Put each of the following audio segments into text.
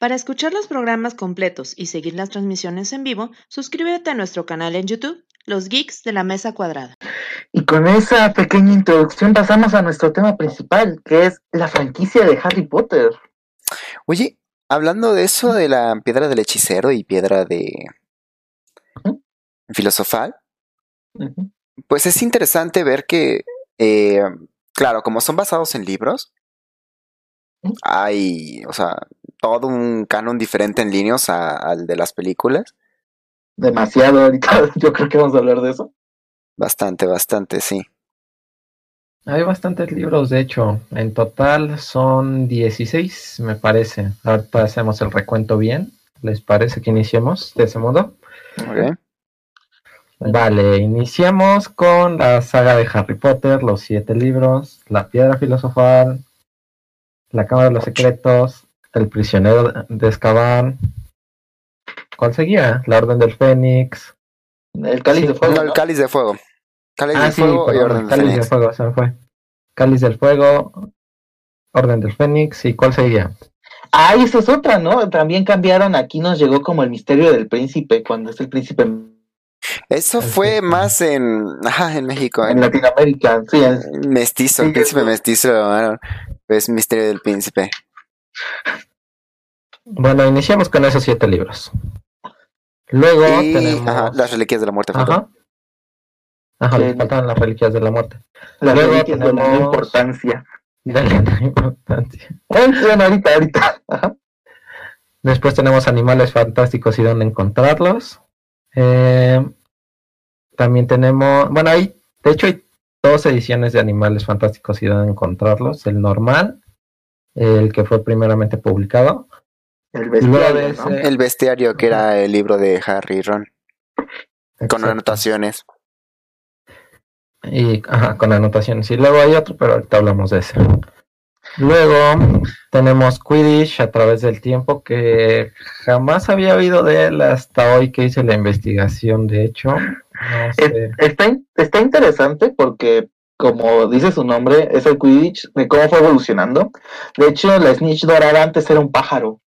Para escuchar los programas completos y seguir las transmisiones en vivo, suscríbete a nuestro canal en YouTube, Los Geeks de la Mesa Cuadrada. Y con esa pequeña introducción pasamos a nuestro tema principal, que es la franquicia de Harry Potter. Oye, hablando de eso, de la piedra del hechicero y piedra de filosofal, pues es interesante ver que, eh, claro, como son basados en libros, hay, o sea, todo un canon diferente en líneas al de las películas. Demasiado ahorita, yo creo que vamos a hablar de eso. Bastante, bastante, sí. Hay bastantes libros, de hecho. En total son 16, me parece. Ahorita hacemos el recuento bien. ¿Les parece que iniciemos de ese modo? Ok. Vale, iniciamos con la saga de Harry Potter, los siete libros, La Piedra Filosofal, La Cámara de los Secretos, El Prisionero de Azkaban. ¿Cuál seguía? La Orden del Fénix. El cáliz Sí, de fuego. No, el cáliz de fuego. Cáliz Ah, de sí, fuego y orden del Cáliz del Fénix. Fuego, se me fue. Cáliz del Fuego, Orden del Fénix, ¿y cuál seguía? Ah, y esa es otra, ¿no? También cambiaron, aquí nos llegó como el misterio del príncipe, cuando es el príncipe Eso El fue príncipe. más en, ajá, en México, en Latinoamérica. Sí, mestizo, el príncipe mestizo lo llamaron. Es misterio del príncipe. Bueno, iniciamos con esos siete libros. Luego Y tenemos... ajá, las reliquias de la muerte. Ajá. Ajá, les faltan las reliquias de la muerte. las Luego reliquias de la tenemos- importancia. De la importancia. Bueno, ahorita, ahorita. Ajá. Después tenemos animales fantásticos y dónde encontrarlos. Eh, también tenemos, bueno, hay, de hecho hay dos ediciones de animales fantásticos y dónde encontrarlos. El normal, el que fue primeramente publicado. El bestiario, El bestiario, que era el libro de Harry y Ron, con anotaciones. Y ajá, con anotaciones. Y luego hay otro, pero ahorita hablamos de ese. Luego tenemos Quidditch a través del tiempo, que jamás había oído de él hasta hoy que hice la investigación. De hecho, no sé. Está, está interesante porque, como dice su nombre, es el Quidditch, de cómo fue evolucionando. De hecho, la Snitch Dorada antes era un pájaro.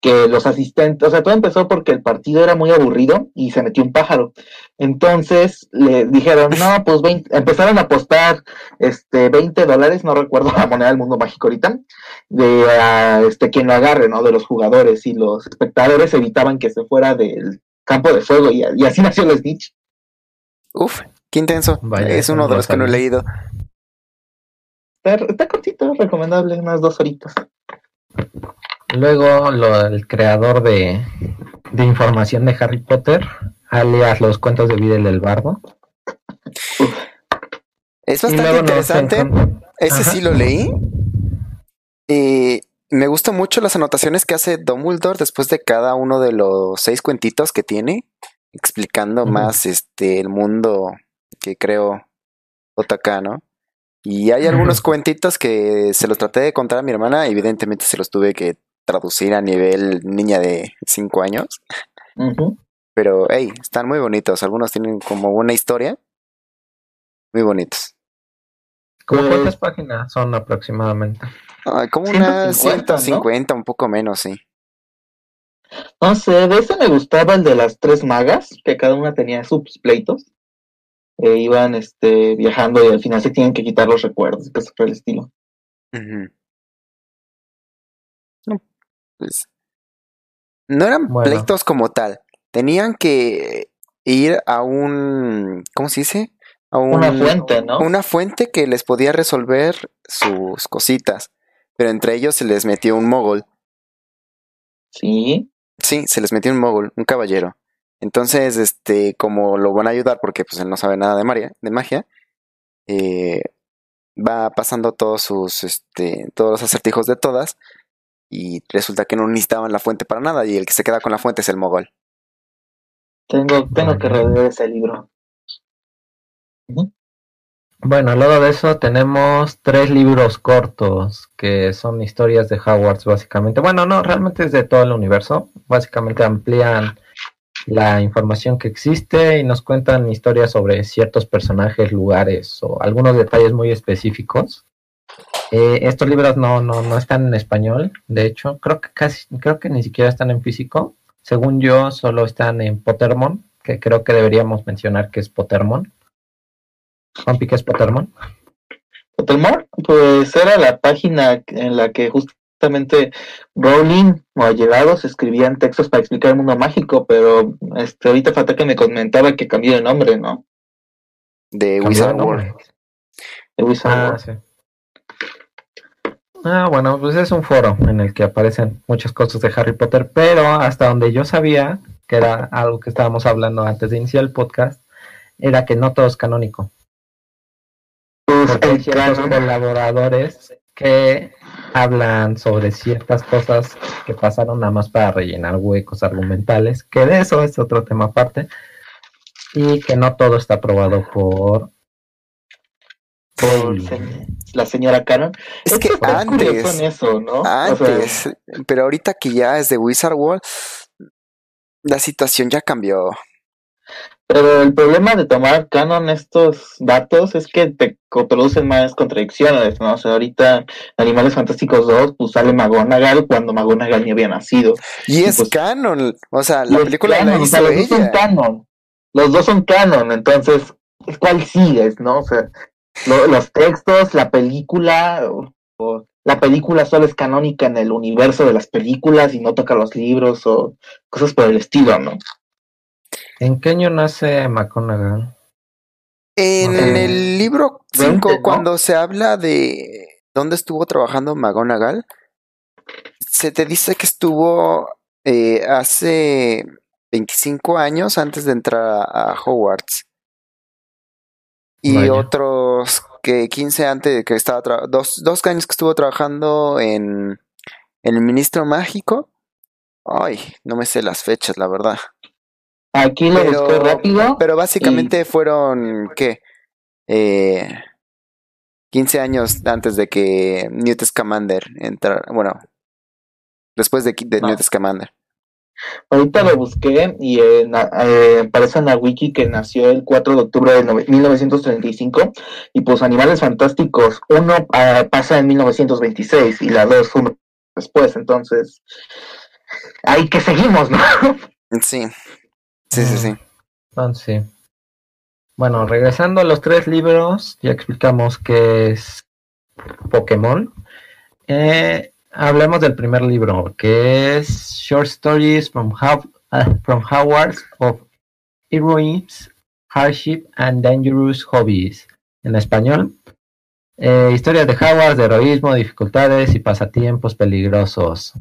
Que los asistentes, o sea, todo empezó porque el partido era muy aburrido y se metió un pájaro. Entonces le dijeron, no, pues 20 empezaron a apostar este 20 dólares, no recuerdo la moneda del mundo mágico ahorita, de ah, este quien lo agarre, ¿no? De los jugadores y los espectadores evitaban que se fuera del campo de fuego y, y así nació la Snitch. Uf, qué intenso. Vaya, es uno no de lo los que no he leído. Está, está cortito, recomendable, unas dos horitas. Luego lo, el creador de, de información de Harry Potter, alias los cuentos de Videl del Bardo. Es bastante interesante. Ese Ajá. sí lo leí. Y me gustan mucho las anotaciones que hace Dumbledore después de cada uno de los seis cuentitos que tiene, explicando más este el mundo que creo JK, ¿no? Y hay algunos cuentitos que se los traté de contar a mi hermana, evidentemente se los tuve que traducir a nivel niña de 5 años, pero hey, están muy bonitos, algunos tienen como una historia muy bonitos. ¿Cómo Pues- cuántas páginas son aproximadamente? Como unas 150, ¿no? 150, un poco menos, sí. No sé, de ese me gustaba el de las tres magas, que cada una tenía sus pleitos. E iban este, viajando y al final se tienen que quitar los recuerdos, y cosas por el estilo. No, pues, no eran Bueno. pleitos como tal. Tenían que ir a un, ¿cómo se dice? A un- Una fuente, ¿no? Una fuente que les podía resolver sus cositas. Pero entre ellos se les metió un mogol. Sí. Sí, se les metió un mogul, un caballero. Entonces, este, como lo van a ayudar porque pues él no sabe nada de magia, de magia, eh, va pasando todos sus, este, todos los acertijos de todas y resulta que no necesitaban la fuente para nada y el que se queda con la fuente es el mogol. Tengo, tengo que releer ese libro. Bueno, luego de eso tenemos tres libros cortos que son historias de Hogwarts básicamente. Bueno, no, realmente es de todo el universo. Básicamente amplían la información que existe y nos cuentan historias sobre ciertos personajes, lugares o algunos detalles muy específicos. Eh, estos libros no, no, no están en español, de hecho, creo que casi, creo que ni siquiera están en físico. Según yo, solo están en Pottermon, que creo que deberíamos mencionar que es Pottermon. Juanpi, ¿qué es Pottermon? Pottermore, pues era la página en la que justamente Rowling o allegados escribían textos para explicar el mundo mágico, pero este ahorita falta que me comentaba que cambió de nombre, ¿no? De Wizard. World. De Wizard Ah, World. sí. Ah, bueno, pues es un foro en el que aparecen muchas cosas de Harry Potter, pero hasta donde yo sabía, que era algo que estábamos hablando antes de iniciar el podcast, era que no todo es canónico. Pues Porque hay ciertos colaboradores que hablan sobre ciertas cosas que pasaron nada más para rellenar huecos argumentales, que de eso es otro tema aparte, y que no todo está aprobado por... por se- la señora Canon. Es que está en antes, eso, ¿no? O sea, antes, pero ahorita que ya es de Wizard World, la situación ya cambió. Pero el problema de tomar canon estos datos es que te producen más contradicciones, ¿no? O sea, ahorita Animales Fantásticos 2, pues sale McGonagall cuando McGonagall ni había nacido. Y es pues- canon, o sea, la película la canon, o sea, hizo los dos son canon. Los dos son canon, entonces, ¿cuál sigues, no? O sea, lo- los textos, la película, o, o la película solo es canónica en el universo de las películas y no toca los libros o cosas por el estilo, ¿no? ¿En qué año nace McGonagall? En Eh, el libro 5, 20, ¿no? cuando se habla de dónde estuvo trabajando McGonagall, se te dice que estuvo eh, hace 25 años antes de entrar a, a Hogwarts. Y Vaya. otros que 15 antes que estaba tra- dos, dos años que estuvo trabajando en, en el Ministro Mágico. Ay, no me sé las fechas, la verdad. Aquí lo Pero- busqué rápido. Pero básicamente fueron, ¿qué? Eh, 15 años antes de que Newt Scamander entrara. Bueno, después de, de No. Newt Scamander. Ahorita lo busqué y eh, na- eh, aparece en la wiki que nació el 4 de octubre de nove- 1935 y pues Animales Fantásticos 1 pasa en 1926 y la 2 fue después, entonces ahí que seguimos, ¿no? Sí. Sí, sí, sí. Entonces, sí. Bueno, regresando a los tres libros, ya explicamos qué es Pokémon. Eh, hablemos del primer libro, que es Short Stories from, How- from Howards of Heroes, Hardship and Dangerous Hobbies. En español, eh, historias de Hogwarts, de heroísmo, dificultades y pasatiempos peligrosos.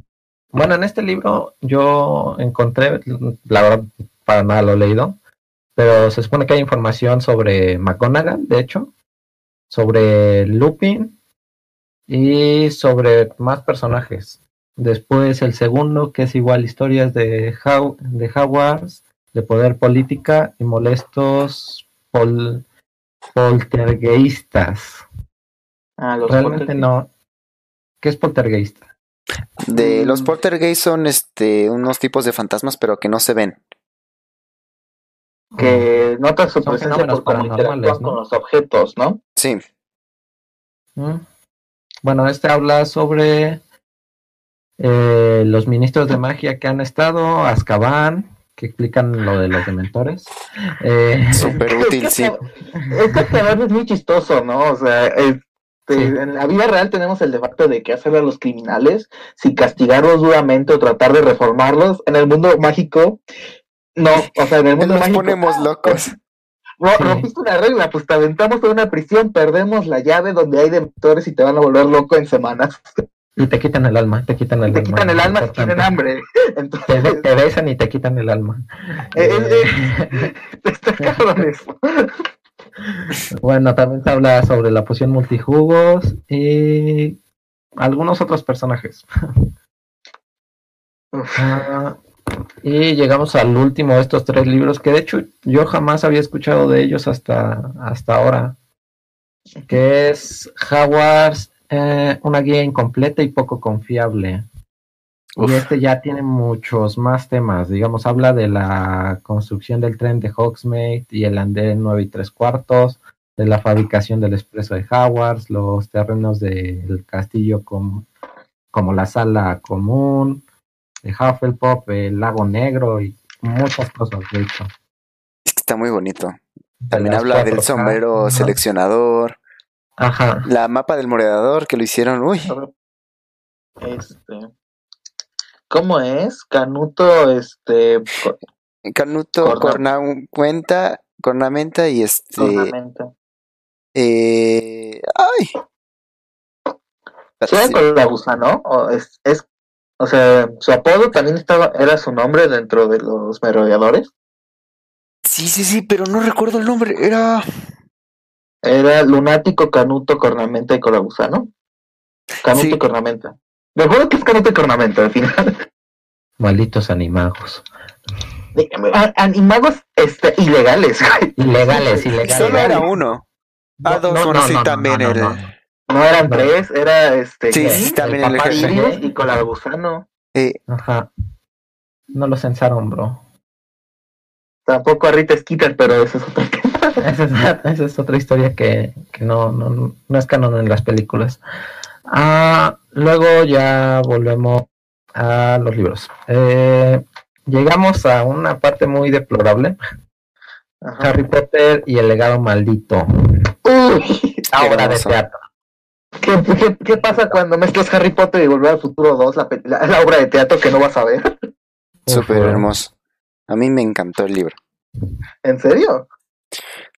Bueno, en este libro yo encontré, la verdad, para nada lo he leído, pero se supone que hay información sobre McGonagall, de hecho, sobre Lupin y sobre más personajes. Después el segundo, que es igual historias de, How de Hogwarts, de poder política y molestos pol poltergeistas. Ah, los Realmente no. ¿Qué es poltergeista? De los Mm. Poltergeist son este unos tipos de fantasmas, pero que no se ven. que notas su presencia fenómenos por cómo ¿no? con los objetos, ¿no? Sí. Mm. Bueno, este habla sobre eh, los ministros de magia que han estado, Azkaban, que explican lo de los dementores. Eh, Súper útil, sí. Este cabrón es muy chistoso, ¿no? O sea, este, Sí. en la vida real tenemos el debate de qué hacer a los criminales, si castigarlos duramente o tratar de reformarlos. En el mundo mágico, no. O sea, en el mundo Nos mágico. ponemos locos. Ro- Sí. rompiste una regla, pues te aventamos a una prisión, perdemos la llave donde hay dementores y te van a volver loco en semanas. y te quitan el alma, te quitan el Te alma. quitan el alma si tienen hambre. Te, Entonces, te besan y te quitan el alma. Eh, eh, Eh, está cabrón eso. bueno, también se habla sobre la poción multijugos y algunos otros personajes. Uf. Y llegamos al último de estos tres libros, que de hecho yo jamás había escuchado de ellos hasta, hasta ahora, que es Hogwarts, eh, una guía incompleta y poco confiable. Uf. Y este ya tiene muchos más temas, digamos, habla de la construcción del tren de Hogsmeade y el andén 9 y 3 cuartos, de la fabricación del expreso de Howard, los terrenos del castillo como, como la sala común, de Hufflepuff, el lago negro y muchas cosas, de hecho. Es que está muy bonito. También habla del sombrero ajá. seleccionador, Ajá. la mapa del morador que lo hicieron, uy, Este. ¿Cómo es? Canuto, este. Canuto, Corna- corna, cornamenta y este, ornamento. eh, ay, ¿Sí era Sí, con la gusano? ¿O es, es, o sea, su apodo también estaba, era su nombre dentro de los merodeadores? sí, sí, sí, pero no recuerdo el nombre, era, Era lunático, canuto, cornamenta y colagusano. Canuto Sí. y cornamenta. Me acuerdo que es canuto y cornamenta al final. Malditos animagos. A- Animagos este, ilegales, güey. Ilegales, ilegales. solo era uno. Ah, dos, sí, también el- No eran No. tres, era este. Sí, sí, también el Papá ejército. Sirius y colagusano. Eh, Ajá. No lo censaron, bro. Tampoco a Rita Skeeter, pero eso es otro tema. Esa es, esa es otra historia que, que no, no, no es canon en las películas. Ah, luego ya volvemos a los libros. Eh, llegamos a una parte muy deplorable. Ajá. Harry Potter y el legado maldito. Uy, Obra de teatro. ¿Qué, qué, qué pasa cuando mezclas Harry Potter y Volver al Futuro 2, la, la- la obra de teatro que no vas a ver? súper hermoso. A mí me encantó el libro. ¿En serio?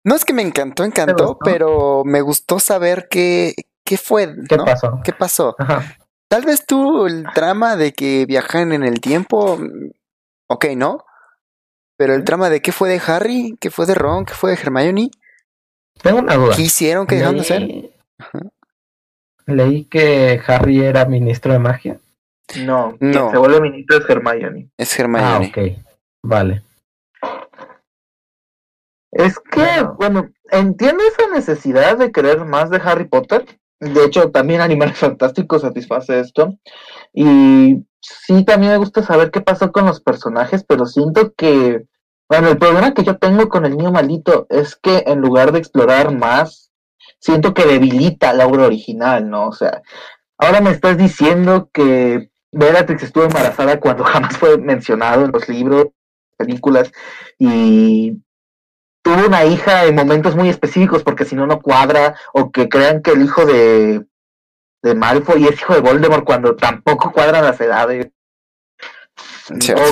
No es que me encantó, encantó, pero me gustó saber qué, qué fue, ¿Qué ¿no? pasó? ¿Qué pasó? Ajá. Tal vez tú el trama de que viajan en el tiempo, mm, ok, ¿no? Pero el trama de qué fue de Harry, qué fue de Ron, qué fue de Hermione, Tengo una duda. qué hicieron, qué dejaron de hacer. Leí- Leí que Harry era ministro de magia. No. No. Quien se vuelve ministro es Hermione. Es Ah, Hermione. ok. Vale. Es que, Bueno. bueno, entiendo esa necesidad de querer más de Harry Potter. De hecho, también Animales Fantásticos satisface esto. Y sí, también me gusta saber qué pasó con los personajes, pero siento que, bueno, el problema que yo tengo con el niño maldito es que en lugar de explorar más, siento que debilita la obra original, ¿no? O sea, ahora me estás diciendo que Bellatrix estuvo embarazada cuando jamás fue mencionado en los libros, películas, y tuvo una hija en momentos muy específicos porque si no no cuadra o que crean que el hijo de de Malfoy es hijo de Voldemort cuando tampoco cuadran las edades Cierto.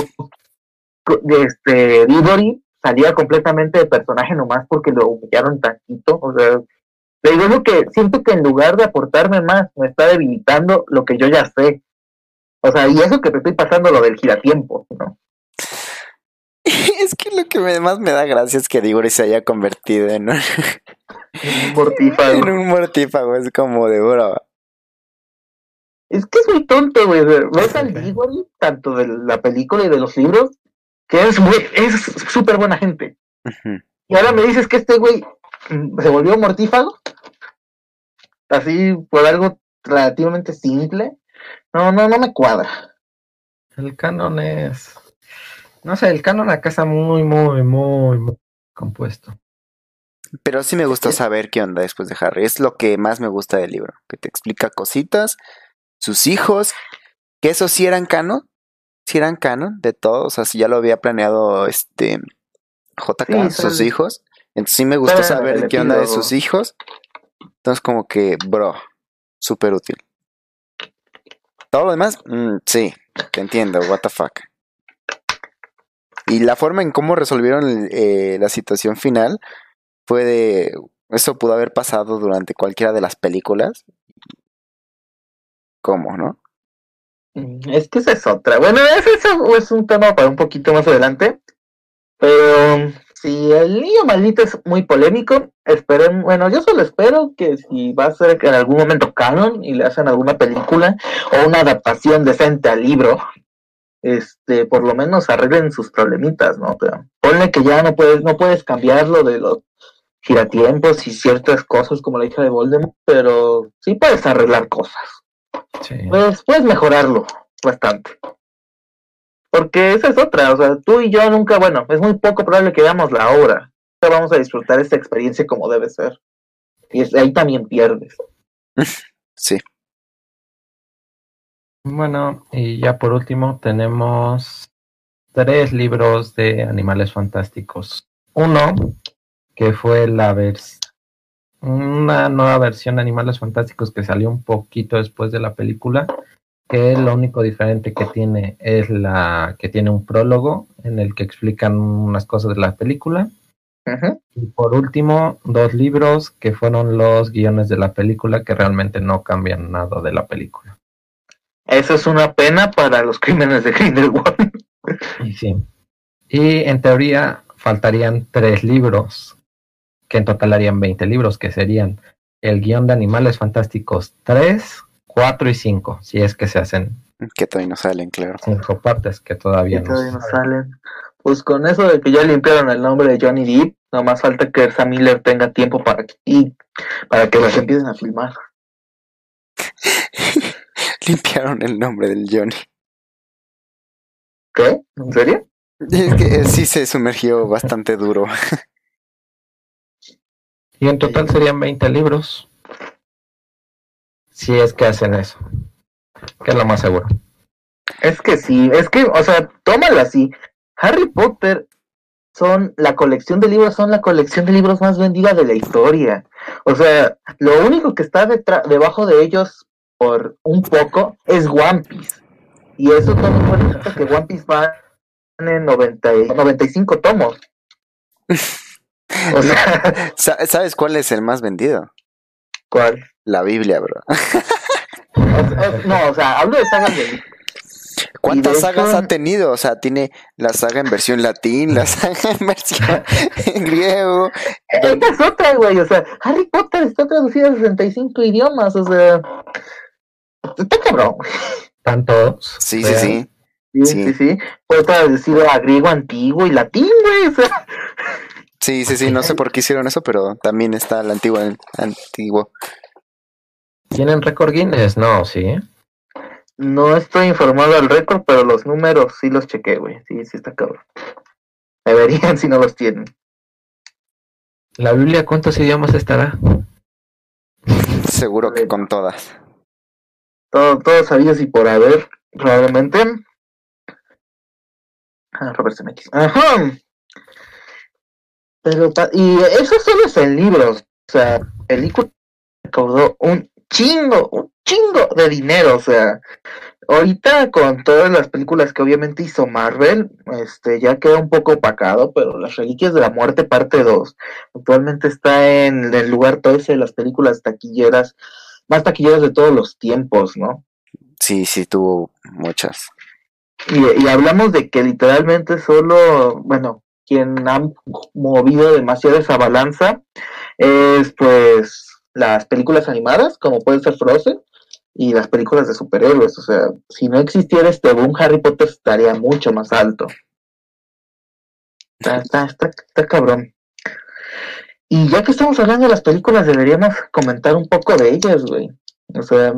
o este Diggory salía completamente de personaje nomás porque lo humillaron tantito o sea te digo lo que siento que en lugar de aportarme más me está debilitando lo que yo ya sé o sea y eso que te estoy pasando lo del giratiempo ¿no? Es que lo que me- más me da gracia es que Diggory se haya convertido en un, Un mortífago. en un mortífago. Es como de bro. Es que es muy tonto, güey. Ves al Ok. Diggory, tanto de la película y de los libros, que es muy, es súper buena gente. Y ahora me dices que este güey se volvió mortífago. Así por algo relativamente simple. No, no, no me cuadra. El canon es. No sé, el canon acá está muy, muy, muy, muy compuesto. Pero sí me gustó saber qué onda después de Harry. Es lo que más me gusta del libro. Que te explica cositas, sus hijos, que esos sí eran canon. Sí eran canon de todos. O sea, si ya lo había planeado este JK, Sí, sus hijos. Entonces sí me gustó son saber qué onda de sus hijos. Entonces como que, bro, súper útil. Todo lo demás, mm, sí, te entiendo, what the fuck. Y la forma en cómo resolvieron eh, la situación final fue de... Eso pudo haber pasado durante cualquiera de las películas. ¿Cómo, no? Mm, Es que esa es otra. Bueno, ese eso es un tema para un poquito más adelante. Pero si el niño maldito es muy polémico, esperen, bueno, yo solo espero que si va a ser en algún momento canon y le hacen alguna película o una adaptación decente al libro, este, por lo menos arreglen sus problemitas, ¿no? Pero ponle que ya no puedes, no puedes cambiarlo de los giratiempos y ciertas cosas como la hija de Voldemort, pero sí puedes arreglar cosas Sí. pues puedes mejorarlo bastante. Porque esa es otra, o sea, tú y yo nunca, bueno, es muy poco probable que veamos la obra. Nunca vamos a disfrutar esta experiencia como debe ser. Y es- ahí también pierdes. Sí. Bueno, y ya por último tenemos tres libros de animales fantásticos. Uno, que fue la vers una nueva versión de Animales Fantásticos que salió un poquito después de la película, que lo único diferente que tiene es la que tiene un prólogo en el que explican unas cosas de la película. Y por último, dos libros que fueron los guiones de la película que realmente no cambian nada de la película. Eso es una pena para los crímenes de Grindelwald. Y sí. Y en teoría faltarían tres libros, que en total harían 20 libros, que serían el guion de Animales Fantásticos 3, 4 y 5, si es que se hacen Que todavía no salen, claro. cinco partes, que todavía Y no. todavía no salen. Pues con eso de que ya limpiaron el nombre de Johnny Depp, nomás falta que Sam Miller tenga tiempo para que, y para que las empiecen a filmar. Limpiaron el nombre del Johnny. ¿Qué? ¿En serio? Es que él sí se sumergió bastante duro. Y en total serían 20 libros. Si es que hacen eso. Que es lo más seguro. Es que sí, es que, o sea, tómala así. Harry Potter son la colección de libros, son la colección de libros más vendida de la historia. O sea, lo único que está detrás, debajo de ellos por un poco es One Piece. Y eso todo en cuenta que One Piece va en 90 y- 95 tomos. O sea, Sa- ¿Sabes cuál es el más vendido? ¿cuál? La Biblia, bro. O- o- no, o sea, hablo de sagas de ¿Cuántas de sagas ha tenido? O sea, tiene la saga en versión latín, la saga en versión en griego. Esta es otra, güey. O sea, Harry Potter está traducido a 65 idiomas. O sea, está cabrón. Están todos. Sí, sí, sí. Sí, Sí. sí, sí. Traducido a griego antiguo y latín, güey. O sea, Sí, sí, sí. No sé por qué hicieron eso, pero también está el antiguo. el antiguo. ¿Tienen récord Guinness? No, sí. no estoy informado al récord, pero los números sí los chequé, güey. Sí, sí está cabrón. Deberían si no los tienen. ¿La Biblia cuántos idiomas estará? Seguro que con todas. Todo, todos sabidos y por haber, probablemente. Ah, Robert Zemeckis. Ajá. Pero, y eso solo es en libros. O sea, película recaudó un chingo, un chingo de dinero. O sea, ahorita con todas las películas que obviamente hizo Marvel, este, ya queda un poco opacado, pero Las Reliquias de la Muerte, parte 2, actualmente está en el lugar 13 de las películas taquilleras, más taquilleras de todos los tiempos, ¿no? Sí, sí, tuvo muchas. Y, y hablamos de que literalmente solo, bueno, quien ha movido demasiado esa balanza es pues las películas animadas, como puede ser Frozen, y las películas de superhéroes. O sea, si no existiera este boom, Harry Potter estaría mucho más alto. Está, está, está, está cabrón. Y ya que estamos hablando de las películas, deberíamos comentar un poco de ellas, güey. O sea,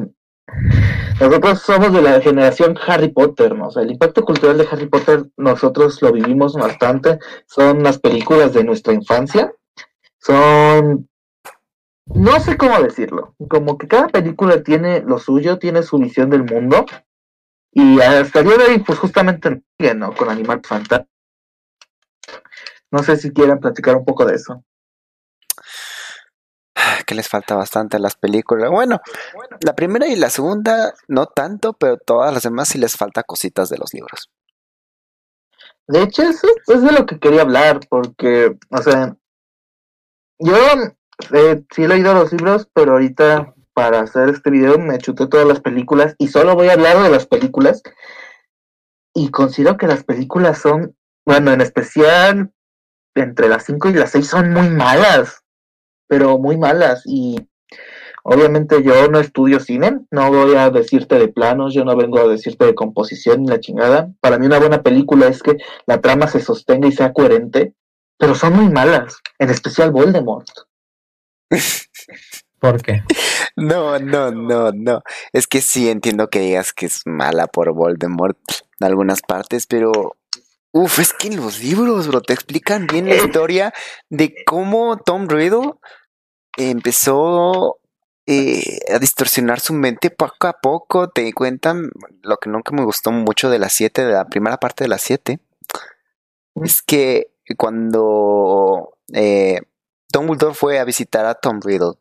nosotros somos de la generación Harry Potter, ¿no? O sea, el impacto cultural de Harry Potter nosotros lo vivimos bastante. Son las películas de nuestra infancia. Son... No sé cómo decirlo. Como que cada película tiene lo suyo, tiene su visión del mundo. Y hasta el día de hoy, pues justamente, ¿no? Con Animal Fantasma. No sé si quieren platicar un poco de eso. Que les falta bastante a las películas. Bueno, la primera y la segunda no tanto, pero todas las demás sí les falta cositas de los libros. De hecho, eso es de lo que quería hablar, porque, o sea, yo eh, sí he leído los libros, pero ahorita para hacer este video me chuté todas las películas y solo voy a hablar de las películas. Y considero que las películas son, bueno, en especial entre las 5 y las 6 son muy malas, pero muy malas. Y obviamente yo no estudio cine, no voy a decirte de planos, yo no vengo a decirte de composición ni la chingada. Para mí una buena película es que la trama se sostenga y sea coherente, pero son muy malas, en especial Voldemort. ¿Por qué? No, no, no, no. Es que sí entiendo que digas que es mala por Voldemort en algunas partes, pero uf, es que en los libros, bro, te explican bien la historia de cómo Tom Riddle empezó eh, a distorsionar su mente poco a poco. Te cuentan lo que nunca me gustó mucho de la 7, de la primera parte de la 7. Es que cuando eh, Dumbledore fue a visitar a Tom Riddle,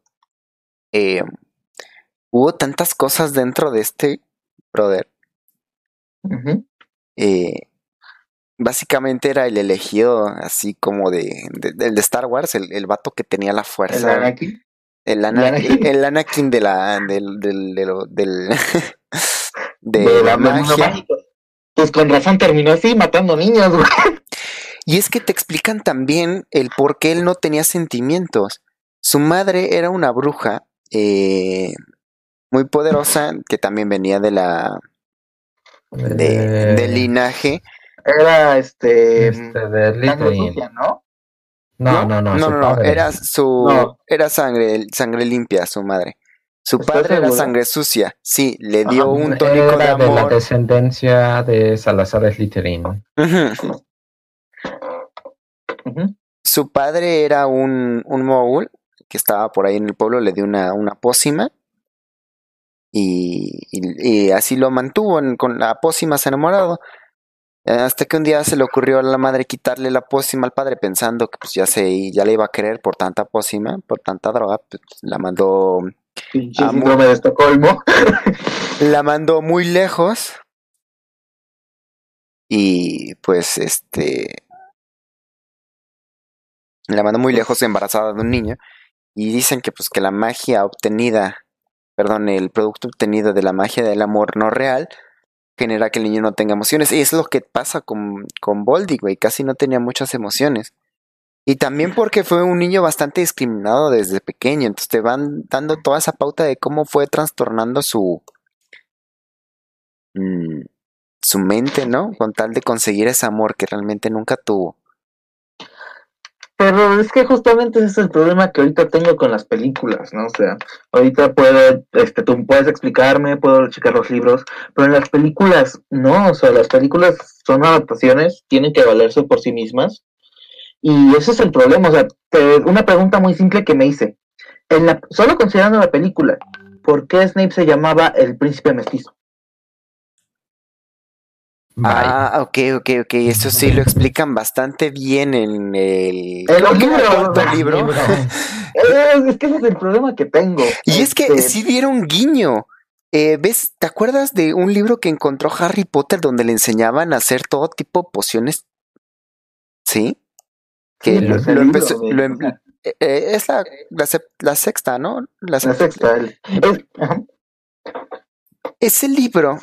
eh, hubo tantas cosas dentro de este brother. Eh, básicamente era el elegido, así como de, de- del de Star Wars, el, el vato que tenía la El fuerza. Anakin. El, ana- Anakin. el Anakin de la, del, del, del- de de la magia. Pues con razón terminó así, matando niños, güey. Y es que te explican también el por qué él no tenía sentimientos. Su madre era una bruja eh, muy poderosa, que también venía de la de, Eh, del linaje. Era este. este, de sucia, ¿no? No, no, no. no, no, no, era su No. era sangre, sangre limpia, su madre. Su ¿Estás padre era sangre sucia, sí, le dio Ajá, un tónico de Era de la amor. descendencia de Salazar Slytherin. Su padre era un, un mogul que estaba por ahí en el pueblo, le dio una, una pócima y, y- y así lo mantuvo en- con la pócima, se enamorado. Hasta que un día se le ocurrió a la madre quitarle la pócima al padre pensando que pues ya se ya le iba a querer por tanta pócima, por tanta droga, pues, la mandó síndrome de Estocolmo. la mandó muy lejos y pues este la mandó muy lejos embarazada de un niño y dicen que pues que la magia obtenida perdón el producto obtenido de la magia del amor no real genera que el niño no tenga emociones y es lo que pasa con con Boldy güey casi no tenía muchas emociones y también porque fue un niño bastante discriminado desde pequeño entonces te van dando toda esa pauta de cómo fue trastornando su mm, su mente, ¿no? Con tal de conseguir ese amor que realmente nunca tuvo. Pero es que justamente ese es el problema que ahorita tengo con las películas, ¿no? O sea, ahorita puedo, este, tú puedes explicarme, puedo checar los libros, pero en las películas no, o sea, las películas son adaptaciones, tienen que valerse por sí mismas. Y ese es el problema, o sea, te- una pregunta muy simple que me hice. En la, solo considerando la película, ¿por qué Snape se llamaba el príncipe mestizo? Ah, ok, ok, ok. Eso sí lo explican bastante bien en el, en el libro. Eh, es que ese es el problema que tengo. Y es que Este, sí dieron guiño. Eh, ¿Ves? ¿Te acuerdas de un libro que encontró Harry Potter donde le enseñaban a hacer todo tipo de pociones? ¿Sí? Que Sí, lo, libro, empezó. lo em- eh, eh, es la, la, sep- la sexta, ¿no? La La sexta. sexta. el- es-. Ese libro,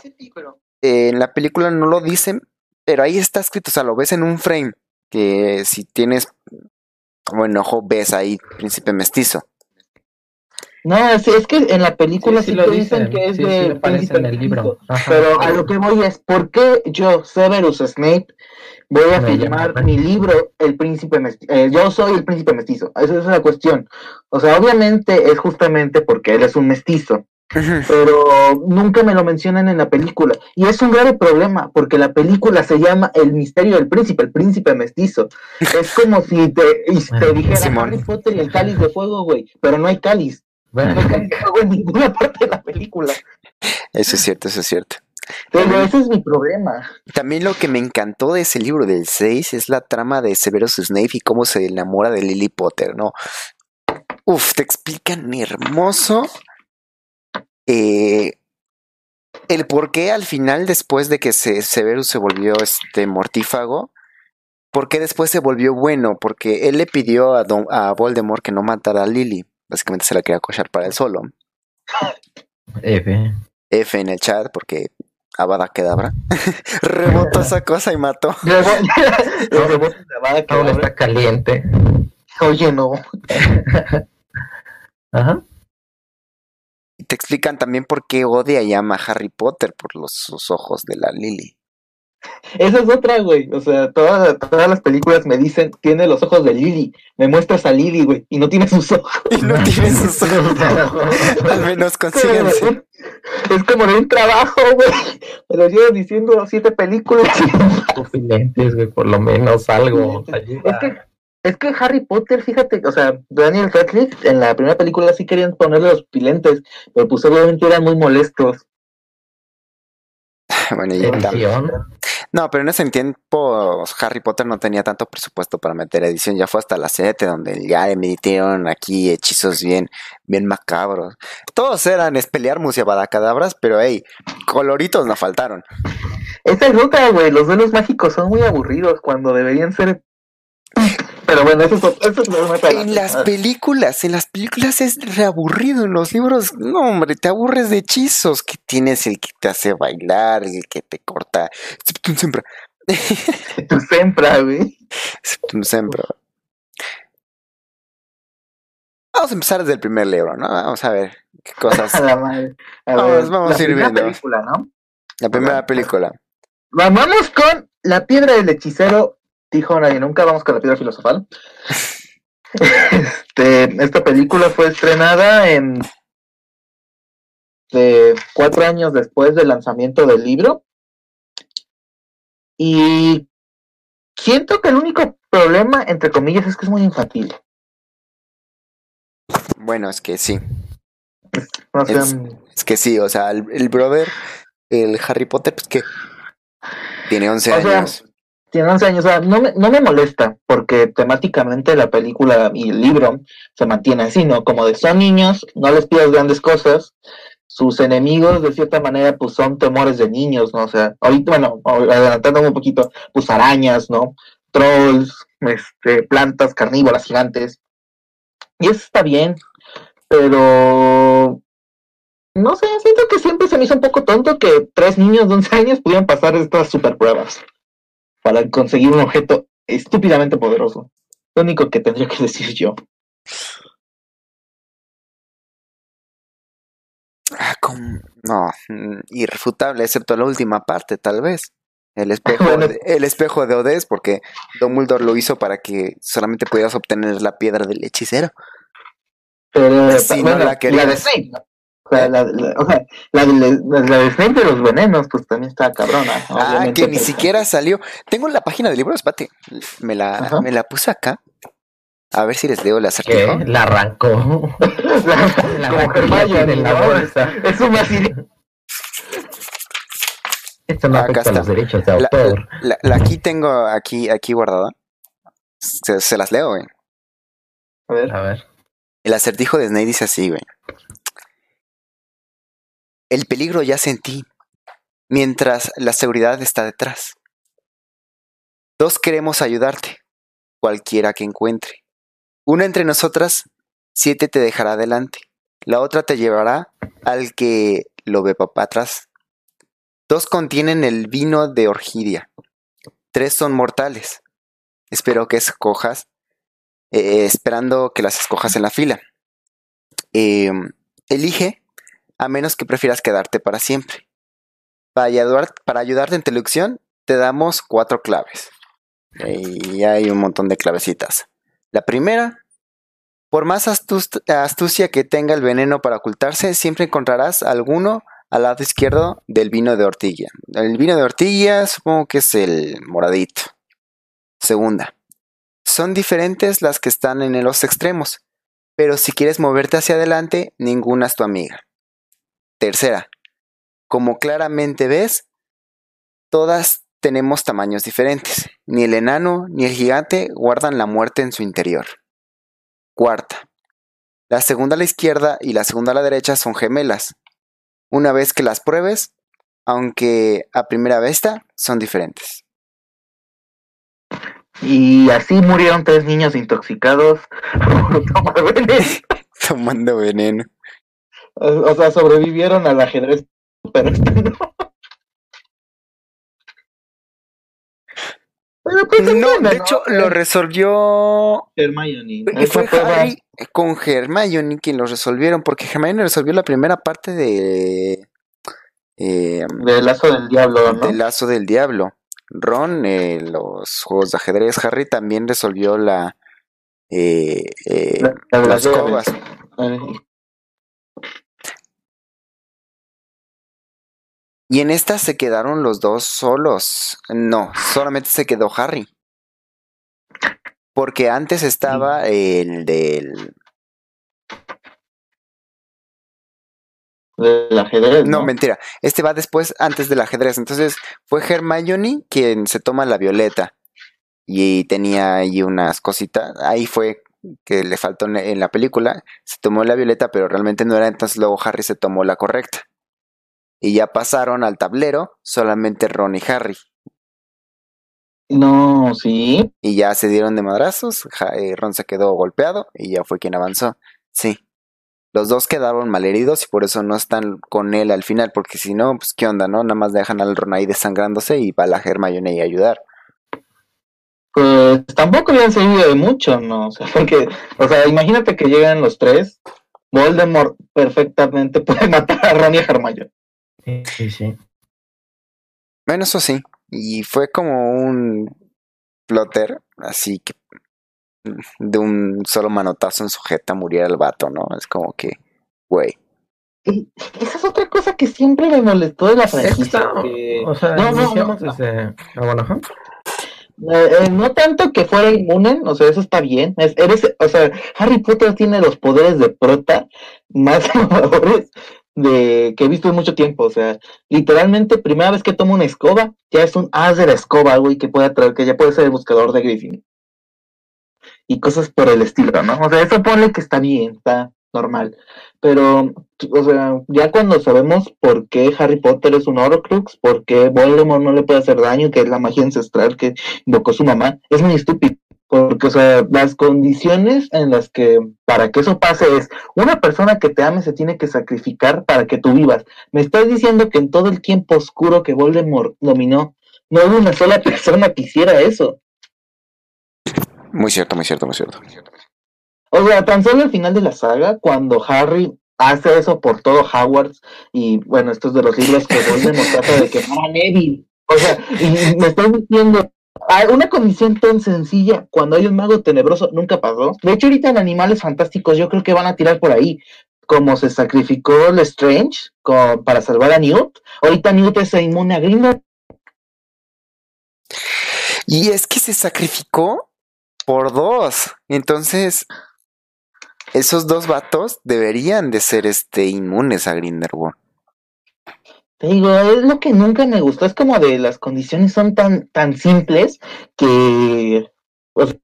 eh, en la película no lo dicen, pero ahí está escrito, o sea, lo ves en un frame, que si tienes buen ojo ves ahí Príncipe Mestizo. No, sí, es que en la película sí, lo dicen dicen, que es sí, sí de lo aparece príncipe en el libro. mestizo. Ajá. Pero a lo que voy es, ¿por qué yo, Severus Snape, voy a firmar llamo- mi libro El Príncipe Mestizo? yo soy el Príncipe Mestizo, esa es la cuestión. O sea, obviamente es justamente porque él es un mestizo, pero nunca me lo mencionan en la película. Y es un grave problema, porque la película se llama El Misterio del Príncipe, el Príncipe Mestizo. Es como si te, te dijera Simón. Harry Potter y el cáliz de fuego, güey, pero no hay cáliz. Bueno, No hay cáliz de fuego en ninguna parte de la película. Eso es cierto, eso es cierto. Pero ese es mi problema. También lo que me encantó de ese libro del 6 es la trama de Severus Snape y cómo se enamora de Lily Potter, ¿no? Uf, te explican hermoso eh, el por qué al final, después de que se, Severus se volvió este mortífago, por qué después se volvió bueno, porque él le pidió a, Don- a Voldemort que no matara a Lily. Básicamente se la quería cochar para él solo. F. F en el chat, porque Avada Kedavra rebotó esa cosa y mató. De Avada Aún Kedavra. está caliente. Oye, no. Ajá. Te explican también por qué odia y ama a Harry Potter por los, sus ojos de la Lily. Esa es otra, güey. O sea, todas, todas las películas me dicen, tiene los ojos de Lily. Me muestras a Lily, güey, y no tiene sus ojos. Y no tiene sus ojos. Al menos consíguense. es como de un trabajo, güey. Me lo llevo diciendo siete películas. Güey, por lo menos algo. ayuda. Es que Es que Harry Potter, fíjate, o sea, Daniel Radcliffe en la primera película sí querían ponerle los pilentes, pero pues obviamente eran muy molestos. bueno, y tam- Edición. No, pero en ese tiempo Harry Potter no tenía tanto presupuesto para meter edición. Ya fue hasta la 7 donde ya emitieron aquí hechizos bien, bien macabros. Todos eran espelearmus y abadacadabras, pero hey, coloritos no faltaron. Esa es otra, güey, los duelos mágicos son muy aburridos cuando deberían ser... Pero bueno, eso es, eso es una otra- En las películas, en las películas es reaburrido. En los libros, no, hombre, te aburres de hechizos. Que tienes el que te hace bailar, el que te corta. Septum sempra. Tu Sempra, güey. Septum sempra. Vamos a empezar desde el primer libro, ¿no? Vamos a ver qué cosas. A la madre. A Vamos, ver, vamos la a ir primera viendo. película, ¿no? La primera película. Vamos con La piedra del hechicero, dijo nadie nunca, vamos con la piedra filosofal. Este, esta película fue estrenada en de cuatro años después del lanzamiento del libro. Y siento que el único problema, entre comillas, es que es muy infantil. Bueno, es que sí. No sé, Es- Es que sí, o sea, el, el brother, el Harry Potter, pues que tiene 11 O sea, años. Tiene 11 años, no me, no me molesta, porque temáticamente la película y el libro se mantiene así, ¿no? Como de son niños, no les pidas grandes cosas, sus enemigos de cierta manera pues son temores de niños, ¿no? O sea, ahorita, bueno, adelantándome un poquito, pues arañas, ¿no? Trolls, este, plantas carnívoras gigantes. Y eso está bien, pero no sé, siento que siempre se me hizo un poco tonto que tres niños de 11 años pudieran pasar estas super pruebas para conseguir un objeto estúpidamente poderoso. Lo único que tendría que decir yo. Ah. No, mm, irrefutable, excepto la última parte, tal vez. El espejo, Bueno. de, el espejo de Odés, porque Dumbledore lo hizo para que solamente pudieras obtener la piedra del hechicero. Pero Si no bueno, la la, querías. de Snape, ¿no? O sea, la, la- o sea, la de, la de Snape de los venenos, pues también está cabrona. Ah, que ni siquiera salió. Tengo la página de libros, espérate. Me la, Ajá. me la puse acá. A ver si les leo el Que acertijo. la arrancó. La- La arrancó en la ¿no? bolsa. Es un así. Esto no Acá afecta los derechos de La, autor. la- la aquí tengo, aquí, aquí guardada. Se, se las leo, güey. A ver. A ver. El acertijo de Snape dice así, güey. El peligro yace en ti, mientras la seguridad está detrás. Dos queremos ayudarte, cualquiera que encuentre. Una entre nosotras, siete te dejará adelante. La otra te llevará al que lo ve para atrás. Dos contienen el vino de orquídea. Tres son mortales. Espero que escojas eh, esperando que las escojas en la fila. Eh, elige, a menos que prefieras quedarte para siempre. Para, para ayudarte en tu te damos cuatro claves. Y hay un montón de clavecitas. La primera, por más astucia que tenga el veneno para ocultarse, siempre encontrarás alguno al lado izquierdo del vino de ortiguilla. El vino de ortiguilla supongo que es el moradito. Segunda, son diferentes las que están en los extremos, pero si quieres moverte hacia adelante, ninguna es tu amiga. Tercera, como claramente ves, todas tenemos tamaños diferentes. Ni el enano ni el gigante guardan la muerte en su interior. Cuarta, la segunda a la izquierda y la segunda a la derecha son gemelas. Una vez que las pruebes, aunque a primera vista son diferentes. Y así murieron tres niños intoxicados por tomar veneno. Tomando veneno. O sea, sobrevivieron al ajedrez, pero este no. Pero pues es No, bueno, de hecho lo resolvió Hermione. Fue Harry con Hermione quien lo resolvieron, porque Hermione resolvió la primera parte de eh, del lazo del diablo, ¿no? del lazo del diablo. Ron, eh, los juegos de ajedrez, Harry también resolvió la, eh, eh, La- la las cobas. Y en esta se quedaron los dos solos. No, solamente se quedó Harry. Porque antes estaba el del. Del ajedrez. No, No, mentira. Este va después, antes del ajedrez. Entonces fue Hermione quien se toma la violeta. Y tenía ahí unas cositas. Ahí fue que le faltó en en la película. Se tomó la violeta, pero realmente no era. Entonces luego Harry se tomó la correcta. Y ya pasaron al tablero solamente Ron y Harry. No, sí. Y ya se dieron de madrazos. Eh, Ron se quedó golpeado y ya fue quien avanzó. Sí. Los dos quedaron malheridos y por eso no están con él al final, porque si no, pues qué onda, ¿no? Nada más dejan al Ron ahí desangrándose y va la Hermione ahí a ayudar. Pues tampoco le han servido de mucho, ¿no? O sea, porque, o sea, imagínate que llegan los tres. Voldemort perfectamente puede matar a Ron y a Hermione. Sí, sí. Bueno, eso sí. Y fue como un plotter, así que de un solo manotazo en su jeta muriera el vato, ¿no? Es como que, güey. Esa es otra cosa que siempre me molestó de la franquicia. Que- o sea, No, no, no. desde. Eh, eh, no tanto que fuera inmune, o sea, eso está bien. Es- eres, o sea, Harry Potter tiene los poderes de prota más de que he visto en mucho tiempo. O sea, literalmente, primera vez que toma una escoba, ya es un as de la escoba, güey, que puede atraer, que ya puede ser el buscador de Griffin. Y cosas por el estilo, ¿no? O sea, eso pone que está bien, está normal. Pero, o sea, ya cuando sabemos por qué Harry Potter es un Horcrux, por qué Voldemort no le puede hacer daño, que es la magia ancestral que invocó su mamá, es muy estúpido. Porque, o sea, las condiciones en las que para que eso pase es una persona que te ame se tiene que sacrificar para que tú vivas. Me estás diciendo que en todo el tiempo oscuro que Voldemort dominó, no hubo una sola persona que hiciera eso. Muy cierto, muy cierto, muy cierto. O sea, tan solo al final de la saga, cuando Harry hace eso por todo Hogwarts, y bueno, esto es de los libros que Voldemort trata de quemar a Neville. O sea, y me estás diciendo, una condición tan sencilla, cuando hay un mago tenebroso, nunca pasó. De hecho, ahorita en Animales Fantásticos yo creo que van a tirar por ahí. Como se sacrificó Lestrange co- para salvar a Newt, ahorita Newt es inmune a Grindelwald. Y es que se sacrificó por dos. Entonces, esos dos vatos deberían de ser este inmunes a Grindelwald. Te digo, es lo que nunca me gustó. Es como de las condiciones son tan, tan simples que. O sea,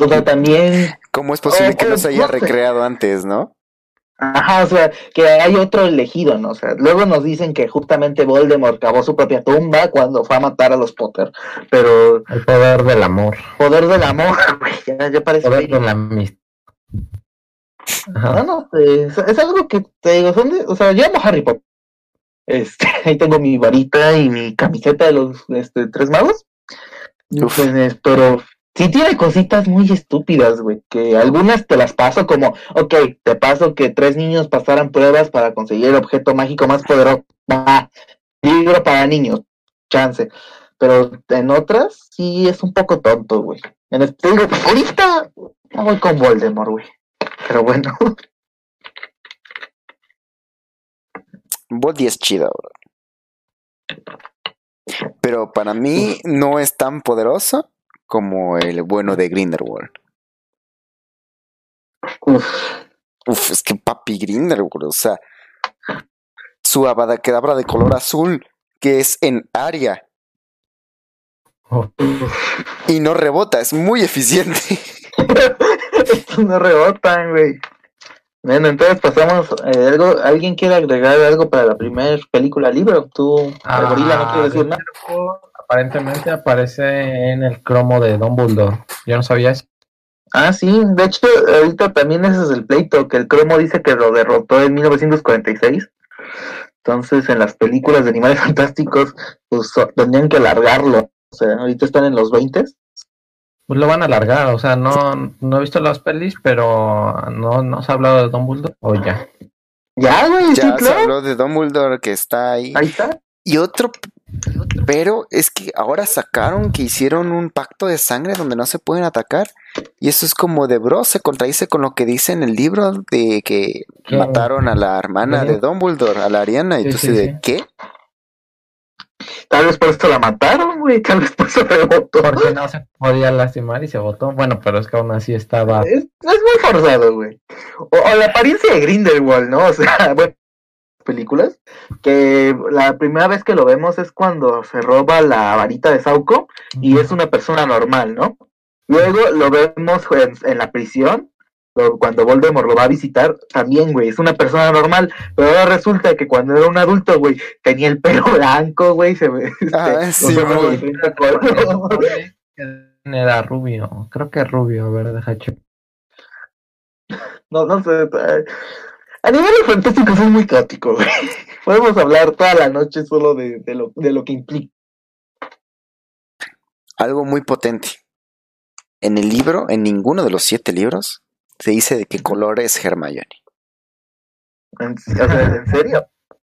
o sea, también. ¿Cómo es posible Eh, que no pues, se haya no sé. recreado antes, no? Ajá, o sea, que hay otro elegido, ¿no? O sea, luego nos dicen que justamente Voldemort cavó su propia tumba cuando fue a matar a los Potter. Pero El poder del amor. poder del amor, güey, ya, ya parece. Poder de la amistad. No, Ajá. no, es, es algo que te digo, son de, o sea, yo amo Harry Potter. Este, ahí tengo mi varita y mi camiseta de los este, tres magos. Pues, pero sí tiene cositas muy estúpidas, güey, que algunas te las paso como, ok, te paso que tres niños pasaran pruebas para conseguir el objeto mágico más poderoso. Va, libro para niños, chance. Pero en otras sí es un poco tonto, güey. En este, digo, ahorita voy con Voldemort, güey. Pero bueno. Voldy es chido, bro. Pero para mí no es tan poderoso como el bueno de Grindelwald. Uf, Uf, es que papi Grindelwald, o sea, su abada quedabra de color azul, que es en área, Oh, y no rebota, es muy eficiente. no rebotan, güey. Bueno, entonces pasamos eh, algo. ¿Alguien quiere agregar algo para la primera película libro? Tú, Ah, gorila, no quieres decir nada. Grindelwald Aparentemente aparece en el cromo de Dumbledore. Yo no sabía eso. Ah, sí, de hecho, ahorita también ese es el pleito, que el cromo dice que lo derrotó en 1946. Entonces, en las películas de Animales Fantásticos, pues tenían que alargarlo. O sea, ahorita están en los 20. Pues lo van a alargar, o sea, no, no he visto las pelis, pero no, no se ha hablado de Dumbledore. O ya. Ya, güey, sí, Ya se claro. habló de Dumbledore que está ahí. Ahí está. Y otro, pero es que ahora sacaron que hicieron un pacto de sangre donde no se pueden atacar. Y eso es como de bro, se contradice con lo que dice en el libro de que ¿Qué? mataron a la hermana Sí. de Dumbledore, a la Ariana. Sí, Entonces, sí, ¿de sí. qué? Tal vez por esto la mataron, güey. Tal vez por eso rebotó. Porque no se podía lastimar y se botó. Bueno, pero es que aún así estaba. Es, es muy forzado, güey. O, o la apariencia de Grindelwald, ¿no? O sea, bueno, películas, que la primera vez que lo vemos es cuando se roba la varita de Sauco y es una persona normal, ¿no? Luego lo vemos en, en la prisión, cuando Voldemort lo va a visitar, también, güey, es una persona normal, pero ahora resulta que cuando era un adulto, güey, tenía el pelo blanco, güey, se ve... Ah, los sí. Era rubio. Creo que rubio. A ver, deja checar. No, no sé. A nivel de fantástico es muy caótico, güey. Podemos hablar toda la noche solo de, de lo, de lo que implica. Algo muy potente. En el libro, en ninguno de los siete libros, se dice de qué color es Hermione. En, o sea, ¿en serio?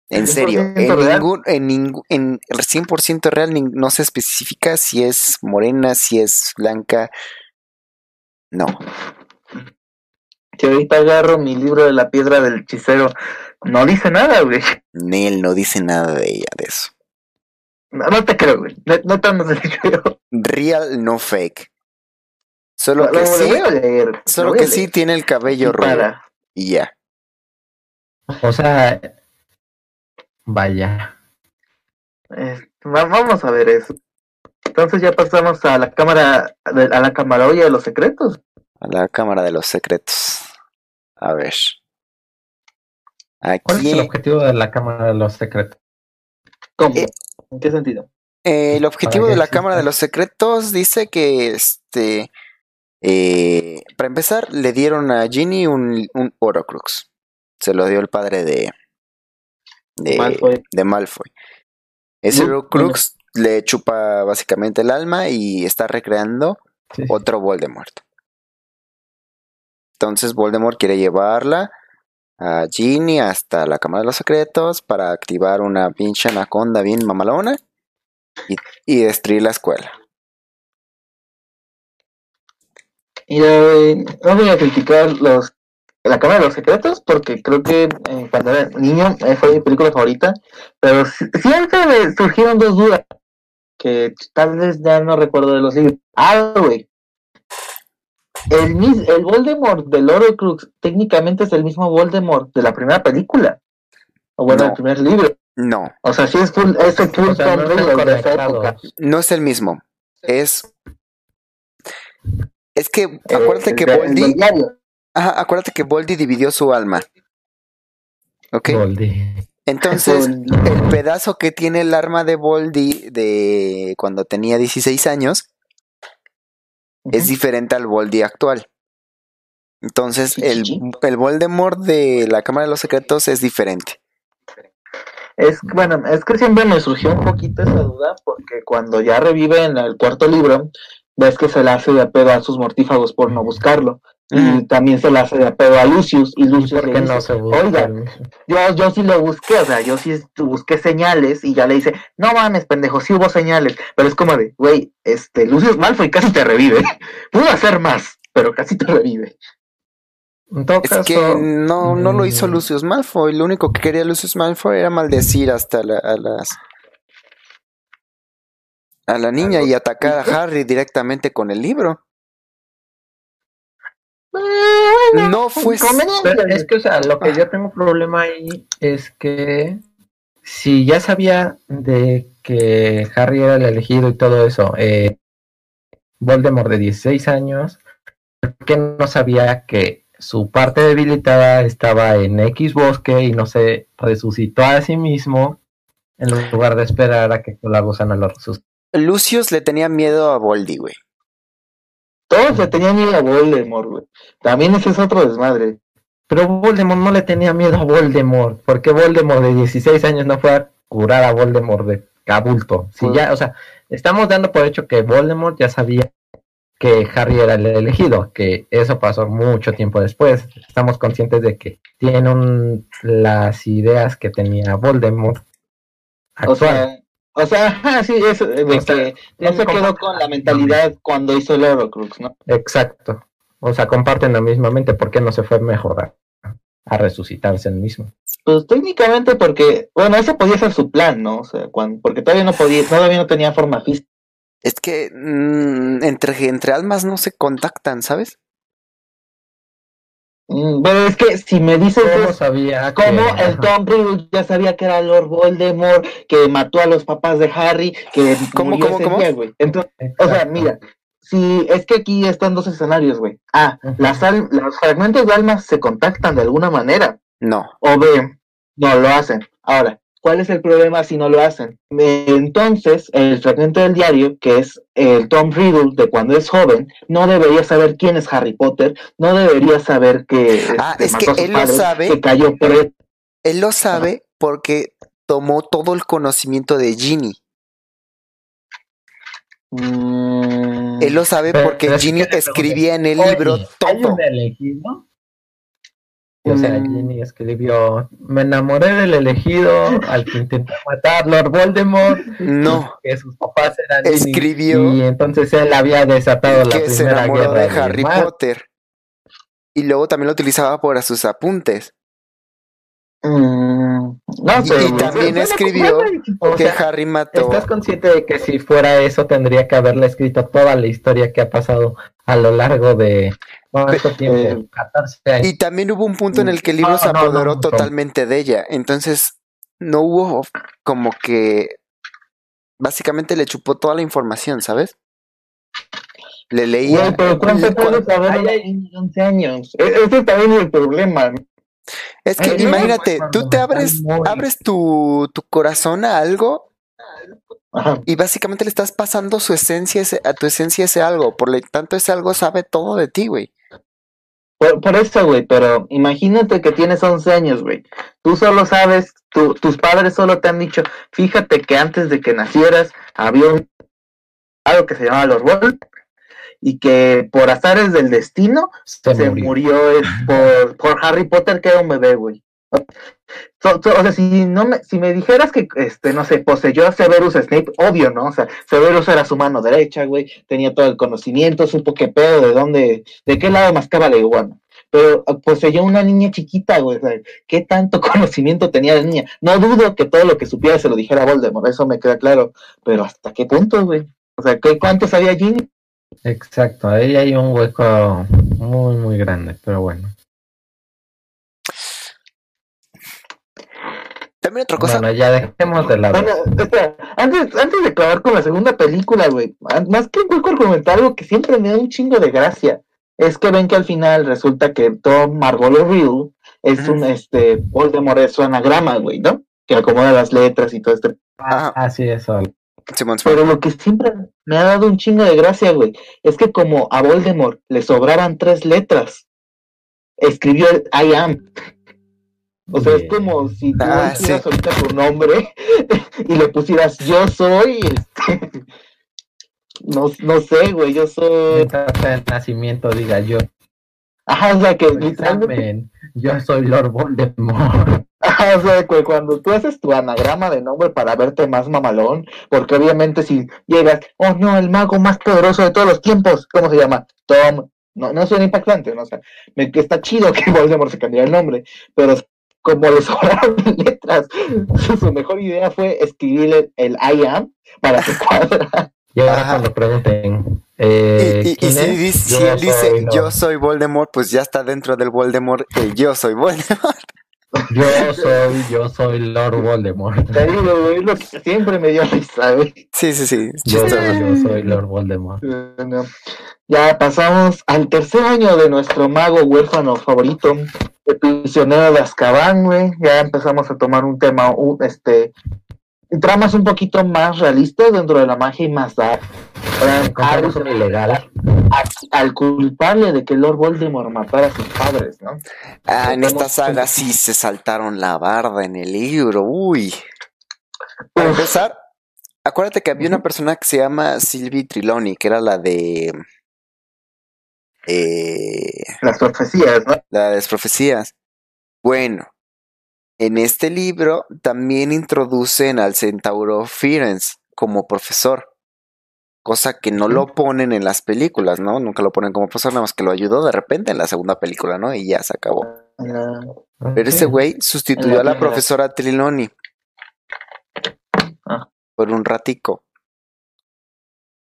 En serio, 100% en real. ningún, en ningún, en 100% real no se especifica si es morena, si es blanca. No, Si ahorita agarro mi libro de la piedra del hechicero, no dice nada, güey. Nel no dice nada de ella, de eso. No, no te creo, güey. No, no te creo. Real, no fake. Solo Lo, que sí, voy a leer. lo solo voy a que sí leer. tiene el cabello para. y ya. O sea, vaya. Eh, va- vamos a ver eso. Entonces ya pasamos a la cámara, a la camarolla de los secretos. A la cámara de los secretos. A ver. ¿Cuál es el objetivo de la Cámara de los Secretos? ¿Cómo? Eh, ¿En qué sentido? Eh, el objetivo de la. Cámara de los Secretos dice que, este, eh, para empezar, le dieron a Ginny un, un Horcrux. Se lo dio el padre de, de, Malfoy. de Malfoy. Ese Lu- Horcrux le chupa básicamente el alma y está recreando sí. otro Voldemort. Entonces Voldemort quiere llevarla a Ginny hasta la Cámara de los Secretos para activar una pinche anaconda bien mamalona y, y destruir la escuela. Y eh, no voy a criticar los la cámara de los secretos porque creo que eh, cuando era niño eh, fue mi película favorita, pero si- siempre me surgieron dos dudas que tal vez ya no recuerdo de los libros. Ah, güey. El, mis- el Voldemort del Horcrux técnicamente es el mismo Voldemort de la primera película. O bueno, No. el primer libro. No, O sea, sí es full, es el full O sea, no de esa época. conectados. no es el mismo. Es. Es que Eh, acuérdate que diario. Ajá, acuérdate que Voldy dividió su alma. ¿Ok? Entonces, el pedazo que tiene el arma de Voldy de cuando tenía 16 años es diferente al Voldy actual. Entonces, el, el Voldemort de la Cámara de los Secretos es diferente. Es bueno, es que siempre me surgió un poquito esa duda porque cuando ya revive en el cuarto libro, ves que se le hace de pedo a sus mortífagos por no buscarlo. Y también se le hace de pedo a Lucius y Lucius ¿Por le qué dice, no se busca oiga, yo, yo sí lo busqué, o sea, yo sí busqué señales y ya le dice, no mames, pendejo, sí hubo señales, pero es como de, güey, este, Lucius Malfoy casi te revive, pudo hacer más, pero casi te revive. En todo Es caso, que no, no lo hizo mm, Lucius Malfoy. Lo único que quería Lucius Malfoy era maldecir hasta la, a las a la niña y atacar a Harry directamente con el libro. No fue Conveniente. Pero es que, o sea, lo que yo tengo problema ahí es que si ya sabía de que Harry era el elegido y todo eso, eh, Voldemort de 16 años, ¿por qué no sabía que su parte debilitada estaba en X bosque y no se resucitó a sí mismo en lugar de esperar a que la gusana lo resucite? Lucius le tenía miedo a Voldy, güey. Todos le tenían miedo a Voldemort, güey. También ese es otro desmadre. Pero Voldemort no le tenía miedo a Voldemort, porque Voldemort de 16 años no fue a curar a Voldemort de adulto. Si ya, o sea, estamos dando por hecho que Voldemort ya sabía que Harry era el elegido, que eso pasó mucho tiempo después. Estamos conscientes de que tiene un- las ideas que tenía Voldemort O actual. sea, o sea, ajá, sí, eso, de O sea, que no se quedó con la mentalidad cuando hizo el Horcrux, ¿no? Exacto. O sea, comparten la misma mente, ¿por qué no se fue a, a resucitarse el mismo? Pues técnicamente porque, bueno, ese podía ser su plan, ¿no? O sea, cuando, porque todavía no podía, todavía no tenía forma física. Es que mm, entre, entre almas no se contactan, ¿sabes? Mm, Pero es que si me dices ¿Cómo sabía que- como el. Tom Riddle ya sabía que era Lord Voldemort, que mató a los papás de Harry, que ¿Cómo, murió cómo, ese cómo? día, güey. Entonces, o sea, mira, si es que aquí están dos escenarios, güey. A, Ujú. las al- los fragmentos de almas se contactan de alguna manera. No. O B, no lo hacen. Ahora, ¿cuál es el problema si no lo hacen? Entonces, el fragmento del diario, que es el Tom Riddle de cuando es joven, no debería saber quién es Harry Potter, no debería saber que Ah, este, es mató que a sus él lo sabe. que cayó. Él lo sabe porque tomó todo el conocimiento de Ginny. Mm, Él lo sabe porque es que Ginny escribía en el libro ¿Hay todo. un elegido? O sea, Mm. Ginny escribió, me enamoré del elegido al que intentó matar Lord Voldemort, No, que sus papás eran escribió y entonces él había desatado la que se primera enamoró guerra de Harry mar. Potter. Y luego también lo utilizaba para sus apuntes. mm, no Y- y güey. también escribió O Que sea, Harry mató. ¿Estás consciente de que si fuera eso tendría que haberle escrito toda la historia que ha pasado a lo largo de cuánto tiempo? eh, 14 años. Y también hubo un punto en el que el libro No, se apoderó no, no. totalmente de ella. Entonces, no hubo como que. Básicamente le chupó toda la información, ¿sabes? Le leía. Güey, pero ¿cuánto le- puede saber Ay, una ay. niña de 11 años? E- Ese también es el problema. Es que Ay, imagínate, tú te abres, abres tu, tu corazón a algo Ajá. y básicamente le estás pasando su esencia ese- a tu esencia ese algo. Por lo tanto, ese algo sabe todo de ti, güey. Por, por eso, güey, pero imagínate que tienes 11 años, güey. Tú solo sabes, tu- tus padres solo te han dicho, fíjate que antes de que nacieras había un algo que se llamaba los Wolf y que por azares del destino se, se murió. murió, eh, por, por Harry Potter que era un bebé, güey. O sea, si no me, si me dijeras que, este, no sé, poseyó a Severus Snape, obvio, ¿no? O sea, Severus era su mano derecha, güey, tenía todo el conocimiento, supo qué pedo, de dónde, de qué lado mascaba la iguana. Pero eh, poseyó una niña chiquita, güey, o sea, ¿qué tanto conocimiento tenía la niña? No dudo que todo lo que supiera se lo dijera Voldemort, eso me queda claro, pero ¿hasta qué punto, güey? O sea, ¿qué, ¿cuánto sabía Ginny? Exacto, ahí hay un hueco muy, muy grande, pero bueno. También otra cosa. Bueno, ya dejemos de lado. Bueno, espera, antes, antes de acabar con la segunda película, güey, más que un hueco argumental, algo que siempre me da un chingo de gracia, es que ven que al final resulta que Tom Marvolo Riddle es un, este, Voldemort es su anagrama, güey, ¿no? Que acomoda las letras y todo este. Ah, sí, eso. Simón, Simón. Pero lo que siempre me ha dado un chingo de gracia, güey, es que como a Voldemort le sobraban tres letras, escribió el I am. O sea, es como si tú Ah, sí. ahorita tu nombre y le pusieras yo soy. este, no, no sé, güey, yo soy. El nacimiento diga yo, Ajá, o sea, que soy literalmente. Yo soy Lord Voldemort. Ajá, o sea, que cuando tú haces tu anagrama de nombre para verte más mamalón, porque obviamente si llegas, oh no, el mago más poderoso de todos los tiempos, ¿cómo se llama? Tom. No, no suena impactante, ¿no? O sea, me, está chido que Voldemort se cambiara el nombre, pero como le sobraron letras, su mejor idea fue escribirle el I am para que cuadra. Y ahora Ajá. cuando pregunten, eh, Y, y- y ¿quién si, es? dice, si él dice yo soy Voldemort, pues ya está dentro del Voldemort el yo soy Voldemort. Yo soy, yo soy Lord Voldemort. Te digo, güey, es lo que siempre me dio risa, güey. Sí, sí, sí. Yo, chistoso. yo soy Lord Voldemort. Bueno, ya pasamos al tercer año de nuestro mago huérfano favorito, el prisionero de Azkaban, güey. Ya empezamos a tomar un tema, un, este, tramas un poquito más realistas dentro de la magia y más dark. A- al culpable de que Lord Voldemort matara a sus padres, ¿no? Ah, en esta saga sí se saltaron la barda en el libro. Uy. Para Uf. empezar, acuérdate que había una persona que se llama Sylvie Triloni, que era la de. Eh, Las profecías, ¿no? la de las profecías. Bueno, en este libro también introducen al centauro Firenze como profesor, cosa que no lo ponen en las películas, ¿no? Nunca lo ponen como profesor, nada más que lo ayudó de repente en la segunda película, ¿no? Y ya se acabó. Ah, Pero ese güey sustituyó la a la primera. profesora Triloni. Ah. Por un ratico.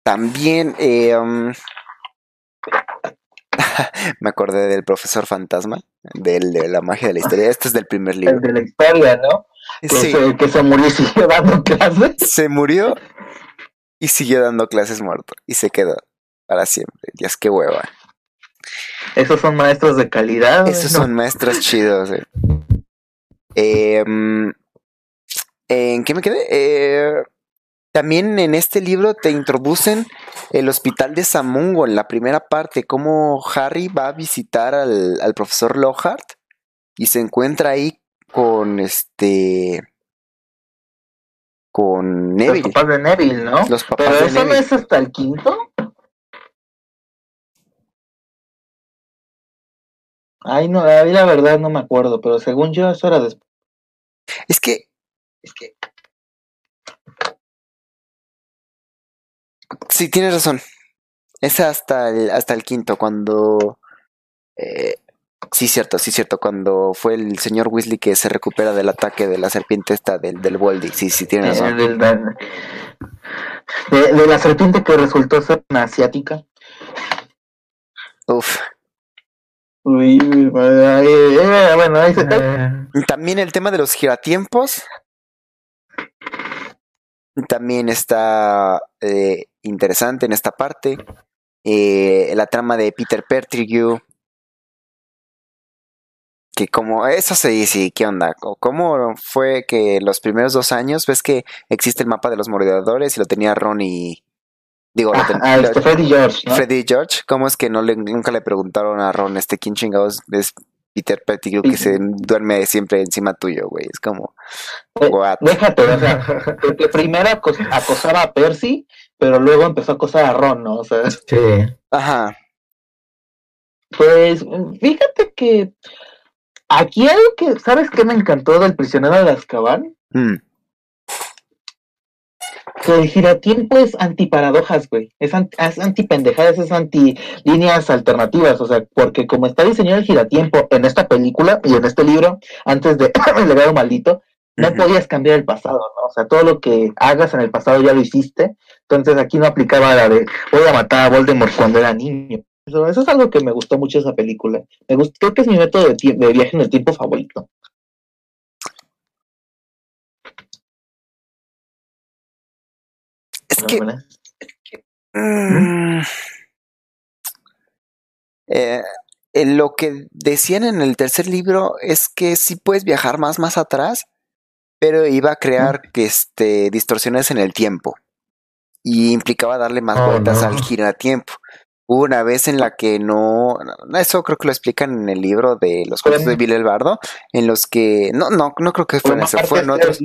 También eh, um, me acordé del profesor fantasma, del, de la magia de la historia. Este es del primer El libro. de la historia, ¿no? Que, Sí, se, que se murió y siguió dando clases. se murió y siguió dando clases muerto. Y se quedó para siempre. Dios, qué hueva. Esos son maestros de calidad. Esos ¿no? son maestros chidos. eh. Eh, mm, ¿En qué me quedé? Eh, también en este libro te introducen el hospital de Samungo en la primera parte, cómo Harry va a visitar al, al profesor Lockhart y se encuentra ahí con este con Los Neville, papás de Neville, ¿no? los papás Pero de eso no es hasta el quinto. Ay, no, ahí la verdad no me acuerdo, pero según yo eso era después. Es que Es que Sí, tienes razón. Es hasta el, hasta el quinto, cuando... eh, sí, cierto, sí, cierto. Cuando fue el señor Weasley que se recupera del ataque de la serpiente esta del, del Voldy. Sí, sí, tienes eh, razón. de, de la serpiente que resultó ser una asiática. Uf. Uy, uy, eh, bueno, ahí se También el tema de los giratiempos. También está eh, interesante en esta parte. Eh, la trama de Peter Pettigrew. Que como, eso sí, sí, ¿qué onda? ¿Cómo fue que los primeros dos años, ves que existe el mapa de los moradores y lo tenía Ron y... Digo, lo ten- Ah, este Freddy George, ¿no? Freddy George, ¿cómo es que no le, nunca le preguntaron a Ron, este quién chingados es Peter Pettigrew que se duerme siempre encima tuyo, güey? Es como, Eh, what? Déjate, o sea, porque primero acos- acosaba a Percy, pero luego empezó a acosar a Ron, ¿no? O sea, sí. Ajá, pues fíjate que aquí algo que, ¿sabes qué me encantó del prisionero de Azkaban? mm, Que el giratiempo es antiparadojas, güey. Es, anti, es antipendejadas, es anti líneas alternativas. O sea, porque como está diseñado el giratiempo en esta película y en este libro, antes de El legado maldito, no podías cambiar el pasado, ¿no? O sea, todo lo que hagas en el pasado ya lo hiciste. Entonces aquí no aplicaba la de voy a matar a Voldemort cuando era niño. Eso, eso es algo que me gustó mucho de esa película. Me gustó, creo que es mi método de, de viaje en el tiempo favorito. Es que... Mm, eh, eh, lo que decían en el tercer libro es que sí puedes viajar más, más atrás, pero iba a crear que este, distorsiones en el tiempo. Y implicaba darle más Oh, vueltas no. al giratiempo. Hubo una vez en la que no, eso creo que lo explican en el libro de los cuentos de. Bill el Bardo, en los que, no, no, no creo que fueron una ese, fueron es otros,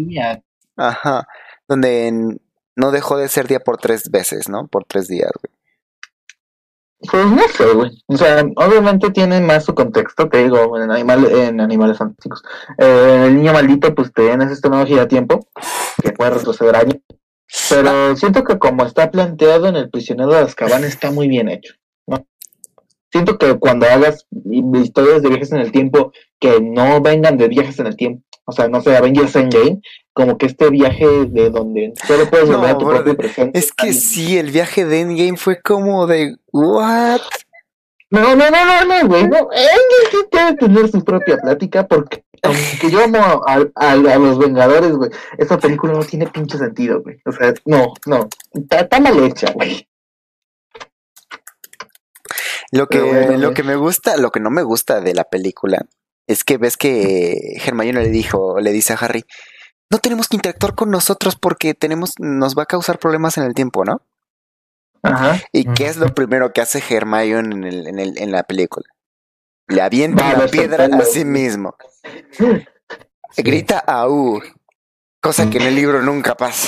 ajá, donde en- no dejó de ser día por tres veces, ¿no? Por tres días, güey. Pues no sé, güey. O sea, obviamente tiene más su contexto, te digo, en, animal, en Animales Fantásticos. Eh, el niño maldito, pues tienes este nuevo giratiempo que puede retroceder años. Pero siento que como está planteado en el prisionero de Azkaban está muy bien hecho. Siento que cuando hagas historias de viajes en el tiempo que no vengan de viajes en el tiempo, o sea, no sé, Avengers Endgame, como que este viaje de donde solo puedes No, volver a tu propio presente. Es que sí, el viaje de Endgame fue como de, ¿what? No, no, no, no, no, güey. No. Engel sí debe tener su propia plática porque aunque yo amo a, a- a los Vengadores, güey, esa película no tiene pinche sentido, güey. O sea, no, no. Está, está mal hecha, güey. Lo que, bueno, lo que me gusta, lo que no me gusta de la película es que ves que Hermione le dijo, le dice a Harry, no tenemos que interactuar con nosotros porque tenemos, nos va a causar problemas en el tiempo, ¿no? Ajá. ¿Y qué es lo primero que hace Hermione en, el, en, el, en la película? Le avienta Va a una ver su piedra a sí mismo. Sí. Grita au, cosa que en el libro nunca pasa.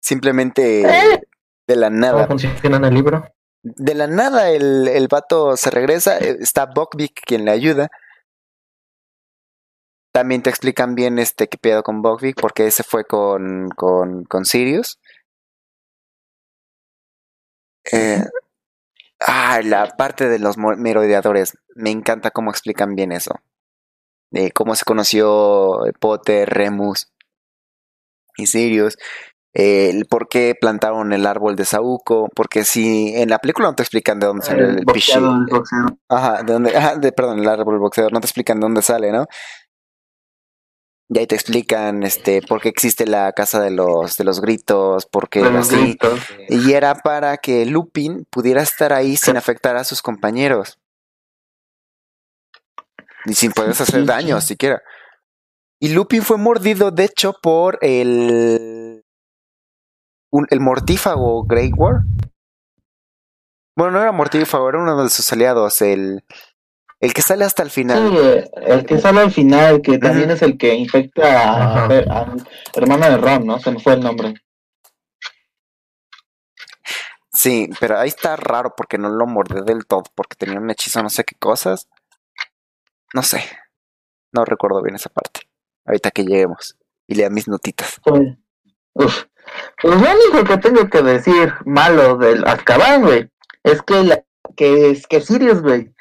Simplemente Eh. de la ¿Cómo nada. funciona en el libro? De la nada el, el vato se regresa, eh, está Buckbeak quien le ayuda. También te explican bien este qué pedo con Buckbeak, porque ese fue con, con, con Sirius. Ah, la parte de los merodeadores. Me encanta cómo explican bien eso. de cómo se conoció Potter, Remus y Sirius, eh, el por qué plantaron el árbol de Saúco, porque si en la película no te explican de dónde sale el, El pichi- boxeador, el. Ajá, de dónde, ajá, de, perdón, el árbol boxeador, no te explican de dónde sale, ¿no? Y ahí te explican este por qué existe la casa de los de los gritos, por qué De los así. gritos. Y era para que Lupin pudiera estar ahí sin afectar a sus compañeros. Y sin poderse hacer daño siquiera. Y Lupin fue mordido, de hecho, por el. Un- el mortífago Grey War. Bueno, no era mortífago, era uno de sus aliados, el. El que sale hasta el final. Sí, el que sale al final, que también es el que infecta a, Ajá. a- hermano de Ron, ¿no? Se me fue el nombre. Sí, pero ahí está raro porque no lo mordé del todo, porque tenía un hechizo, no sé qué cosas. No sé. No recuerdo bien esa parte. Ahorita que lleguemos y lea mis notitas. Pues, uf. Pues lo único que tengo que decir malo del Azkaban, güey, es que, la, que, es que Sirius, güey,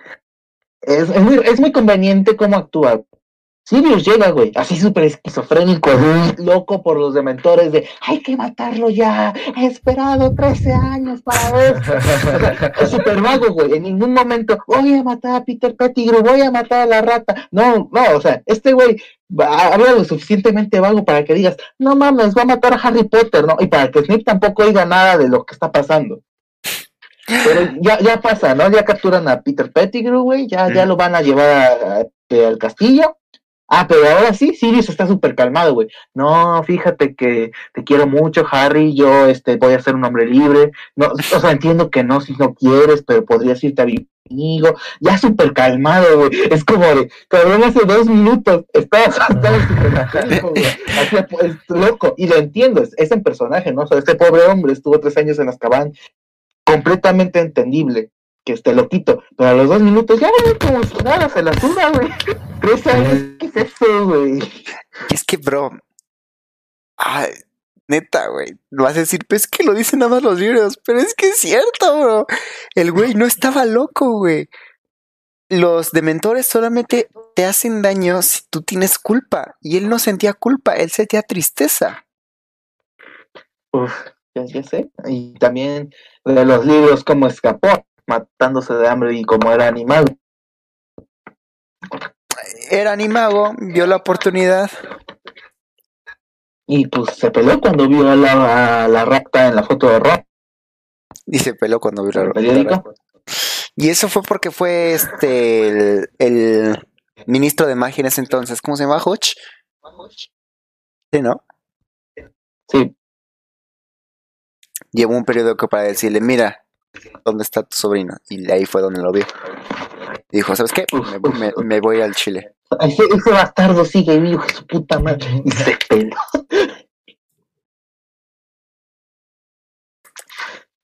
es, es, muy, es muy conveniente cómo actúa. Sirius llega, güey, así súper esquizofrénico, loco por los dementores de hay que matarlo ya, he esperado 13 años para ver. Es súper vago, güey. En ningún momento voy a matar a Peter Pettigrew, voy a matar a la rata. No, no, o sea, este güey habla lo suficientemente vago para que digas, no mames, va a matar a Harry Potter, ¿no? Y para que Snape tampoco oiga nada de lo que está pasando. Pero ya, ya pasa, ¿no? Ya capturan a Peter Pettigrew, güey, ya, ya Mm. lo van a llevar a- a- al castillo. Ah, pero ahora sí, Sirius está súper calmado, güey. No, fíjate que te quiero mucho, Harry. Yo este, voy a ser un hombre libre. No, o sea, entiendo que no si no quieres, pero podrías irte a vivir conmigo. Ya súper calmado, güey. Es como de, cabrón, hace dos minutos estabas súper histérico, güey. Así, pues, loco. Y lo entiendo, es, es en personaje, ¿no? O sea, este pobre hombre estuvo tres años en Azkaban. Completamente entendible que esté loquito. Pero a los dos minutos ya, güey, como si nada, se la suda, güey. Tres años, ¿qué es eso, güey? Es que, bro. Ay, neta, güey. Lo vas a decir, pues es que lo dicen nada más los libros. Pero es que es cierto, bro. El güey no estaba loco, güey. Los dementores solamente te hacen daño si tú tienes culpa. Y él no sentía culpa, él sentía tristeza. Uf, ya, ya sé. Y también de los libros, cómo escapó, matándose de hambre y cómo era animado. Era animago, vio la oportunidad. Y pues se peleó cuando vio a la, a la rata en la foto de Ron. Y se peló cuando vio ¿El la- periódico? Y eso fue porque fue este el, el ministro de magia en ese entonces. ¿Cómo se llama? Hodge. Sí, ¿no? Sí. Llevó un periódico para decirle, mira, ¿dónde está tu sobrino? Y ahí fue donde lo vio. Dijo, ¿sabes qué? Me, me- me voy al Chile. Ese, ese bastardo sigue vivo, su puta madre. Y se peló.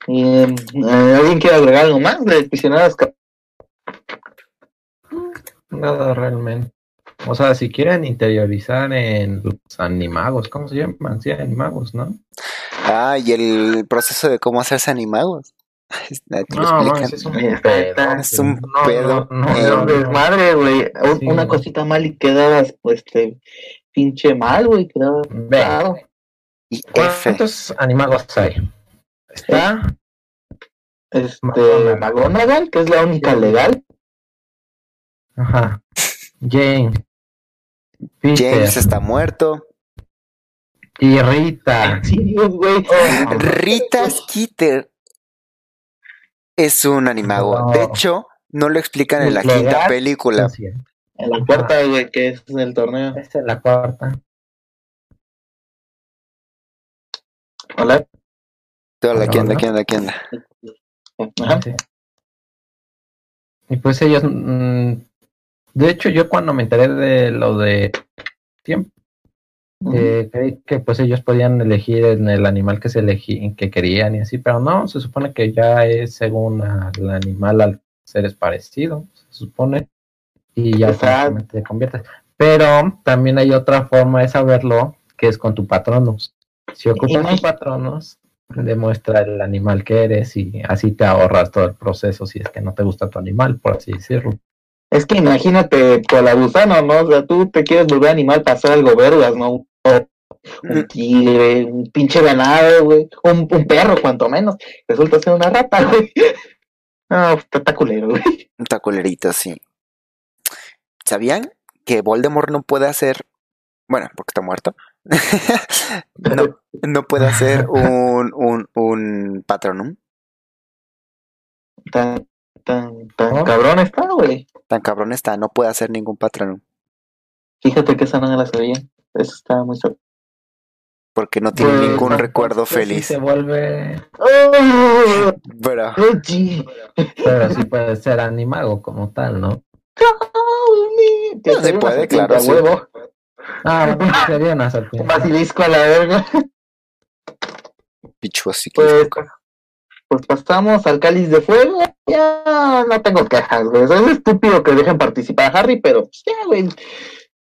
Eh, eh, ¿Alguien quiere agregar algo más de prisioneros? Nada realmente. O sea, si quieren interiorizar en los animagos, ¿cómo se llaman? Sí, animagos, ¿no? Ah, y el proceso de cómo hacerse animagos. No, mames, es un pedo. es un No, pedo. no, no, Eh, no, no. desmadre, güey. Un- Sí, Una cosita mal y quedabas, pues, pinche mal, güey. Quedabas. Y F. ¿cuántos animagos hay? Está Este, McGonagall. Que es la única legal. Ajá. James. Peter. James está muerto. Y Rita. Sirius, güey. Oh, Rita Skeeter es un animago. No. De hecho, no lo explican en la Legal. quinta película. Sí, En la cuarta, güey, que es el torneo. Esta es la cuarta. Hola. Hola, ¿quién anda? ¿Quién anda? ¿Quién anda? Ajá. Sí. Y pues ellos, mm, de hecho, yo cuando me enteré de lo de tiempo, eh, creí que pues ellos podían elegir en el animal que se elegí, que querían y así, pero no, se supone que ya es según al animal al ser es parecido, se supone, y ya te conviertes. Pero también hay otra forma de saberlo, que es con tu patronus. Si ocupas tu patronus, demuestra el animal que eres y así te ahorras todo el proceso si es que no te gusta tu animal, por así decirlo. Es que imagínate con la gusano, ¿no? O sea, tú te quieres volver animal para hacer algo vergas, ¿no? Un, tigre, un pinche ganado, güey. Un, un perro, cuanto menos. Resulta ser una rata, güey. No, está culero, güey. Está culerito, sí. ¿Sabían que Voldemort no puede hacer. Bueno, porque está muerto. no, no puede hacer un, un, un patronum. Tan, tan, cabrón está, güey. Tan cabrón está, no puede hacer ningún patronum. Fíjate que esa no me la sabía. Eso está muy suave. Porque no tiene Pues, ningún no, recuerdo Pues sí feliz. se vuelve, ¡Oh! Pero, pero sí puede ser animago como tal, ¿no? Que No, una puede, claro, a sí. huevo. Ah, sería una Un serpiente. basilisco a la verga. pichu así que. Pues, pues pasamos al cáliz de fuego. Ya no tengo quejas, güey. Es estúpido que dejen participar a Harry, pero pues, ya, güey.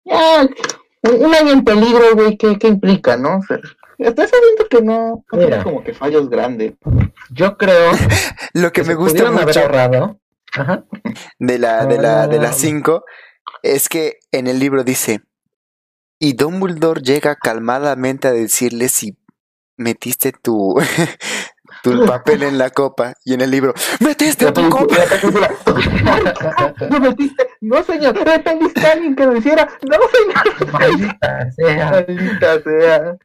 Ya, un, un año en peligro, güey, ¿qué, qué implica, no? O sea, momento que no, Mira. como que fallos grandes. Yo creo Lo que que me se gusta mucho ahorrado. Ajá. de la de la de Ah. las 5 es que en el libro dice y Dumbledore llega calmadamente a decirle si metiste tu tu papel en la copa y en el libro metiste Ya tu copa la- ¿No metiste? No, señor. ¿Entendiste a alguien que lo hiciera? No, señor. Maldita sea. Maldita sea.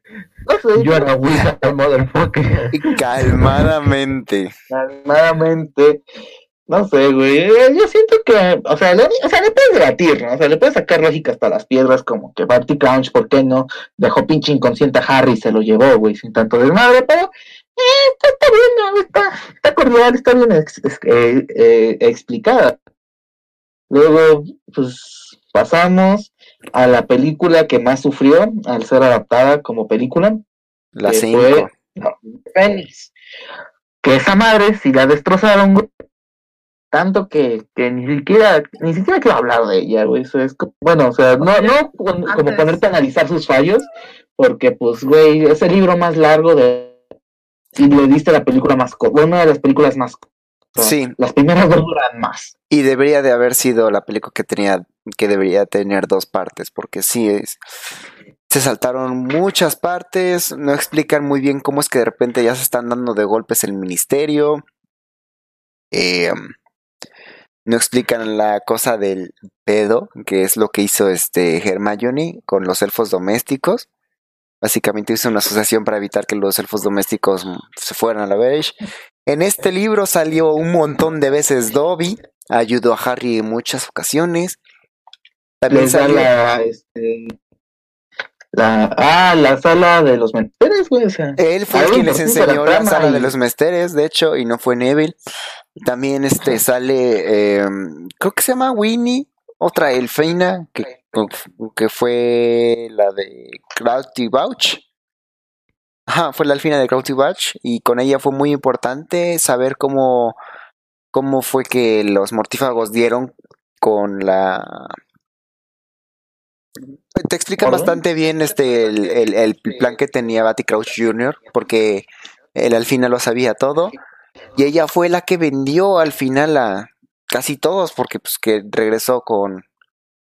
No sé. Yo era William Motherfucker. Y calmadamente calmadamente. No sé, güey. eh, Yo siento que, o sea, le, o sea, le puedes debatir, ¿no? O sea, le puedes sacar lógica hasta las piedras, como que Barty Crouch, ¿por qué no? Dejó pinche inconsciente a Harry y se lo llevó, güey, sin tanto desmadre, pero eh, está, está bien, ¿no? está, está cordial, está bien ex- ex- eh, eh, explicada. Luego, pues, pasamos a la película que más sufrió al ser adaptada como película, la que 5 fue no, Fénix. Que esa madre, si la destrozaron, güey, tanto que, que ni siquiera, ni siquiera quiero hablar de ella, güey. Eso es bueno, o sea, no, no como antes- ponerte a analizar sus fallos, porque pues, güey, es el libro más largo de. Y le diste la película más corta, una de las películas más cortas. Sí. Las primeras dos duran más. y debería de haber sido la película que tenía que debería tener dos partes porque sí es se saltaron muchas partes, no explican muy bien cómo es que de repente ya se están dando de golpes el ministerio. Eh, no explican la cosa del pedo, que es lo que hizo este Hermione con los elfos domésticos. Básicamente hizo una asociación para evitar que los elfos domésticos se fueran a la beige. En este libro salió un montón de veces Dobby, ayudó a Harry en muchas ocasiones. También Les salió, la, este, la, ah, la sala de los menesteres, güey, o sea. Él fue quien les la enseñó la sala de los mesteres, de hecho, y no fue Neville. También este sale, eh, creo que se llama Winnie, otra elfeina, que, que fue la de Crafty Bouch. Ajá, fue la elfina de Crafty Bouch, y con ella fue muy importante saber cómo, cómo fue que los mortífagos dieron con la... Te explican ¿Orden? bastante bien este el, el- el plan que tenía Batty Crouch Jr. porque él al final lo sabía todo y ella fue la que vendió al final a casi todos porque pues que regresó con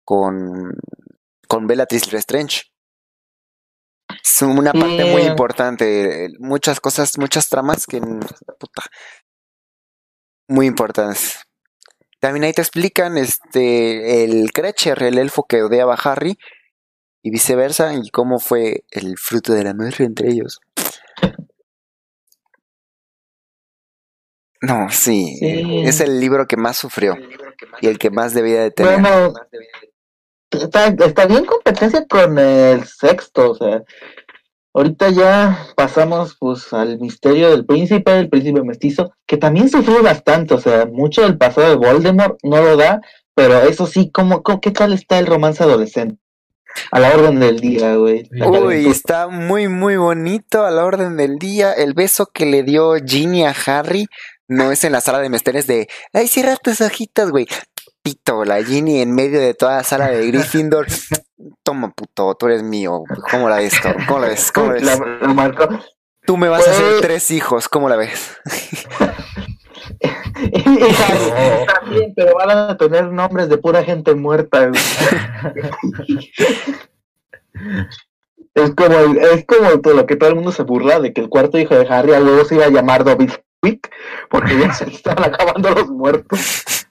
con con Bellatrix Lestrange. Es una parte muy importante, muchas cosas, muchas tramas que puta, muy importantes. También ahí te explican este el Crecher, el elfo que odiaba a Harry y viceversa y cómo fue el fruto del amor entre ellos. No, sí, Sí. es el libro que más sufrió y el que más debía de tener. Bueno, está, está bien competencia con el sexto, o sea, ahorita ya pasamos pues al misterio del príncipe, el príncipe mestizo, que también sufrió bastante, o sea, mucho del pasado de Voldemort no lo da, pero eso sí, ¿cómo, cómo- qué tal está el romance adolescente? A la orden del día, güey. Uy, está muy muy bonito a la orden del día. El beso que le dio Ginny a Harry no es en la sala de mesteres de, ay, cierra tus ojitos, güey. Pito, la Ginny en medio de toda la sala de Gryffindor. Toma, puto, tú eres mío. ¿Cómo la ves? cabrón? ¿Cómo la ves? ¿Cómo la ves? La- la marcó. Tú me vas a hacer Pues- tres hijos. ¿Cómo la ves? también, pero van a tener nombres de pura gente muerta. güey. es como es como todo lo que todo el mundo se burla de que el cuarto hijo de Harry a luego se iba a llamar Dobby Quick porque ya se le estaban acabando los muertos.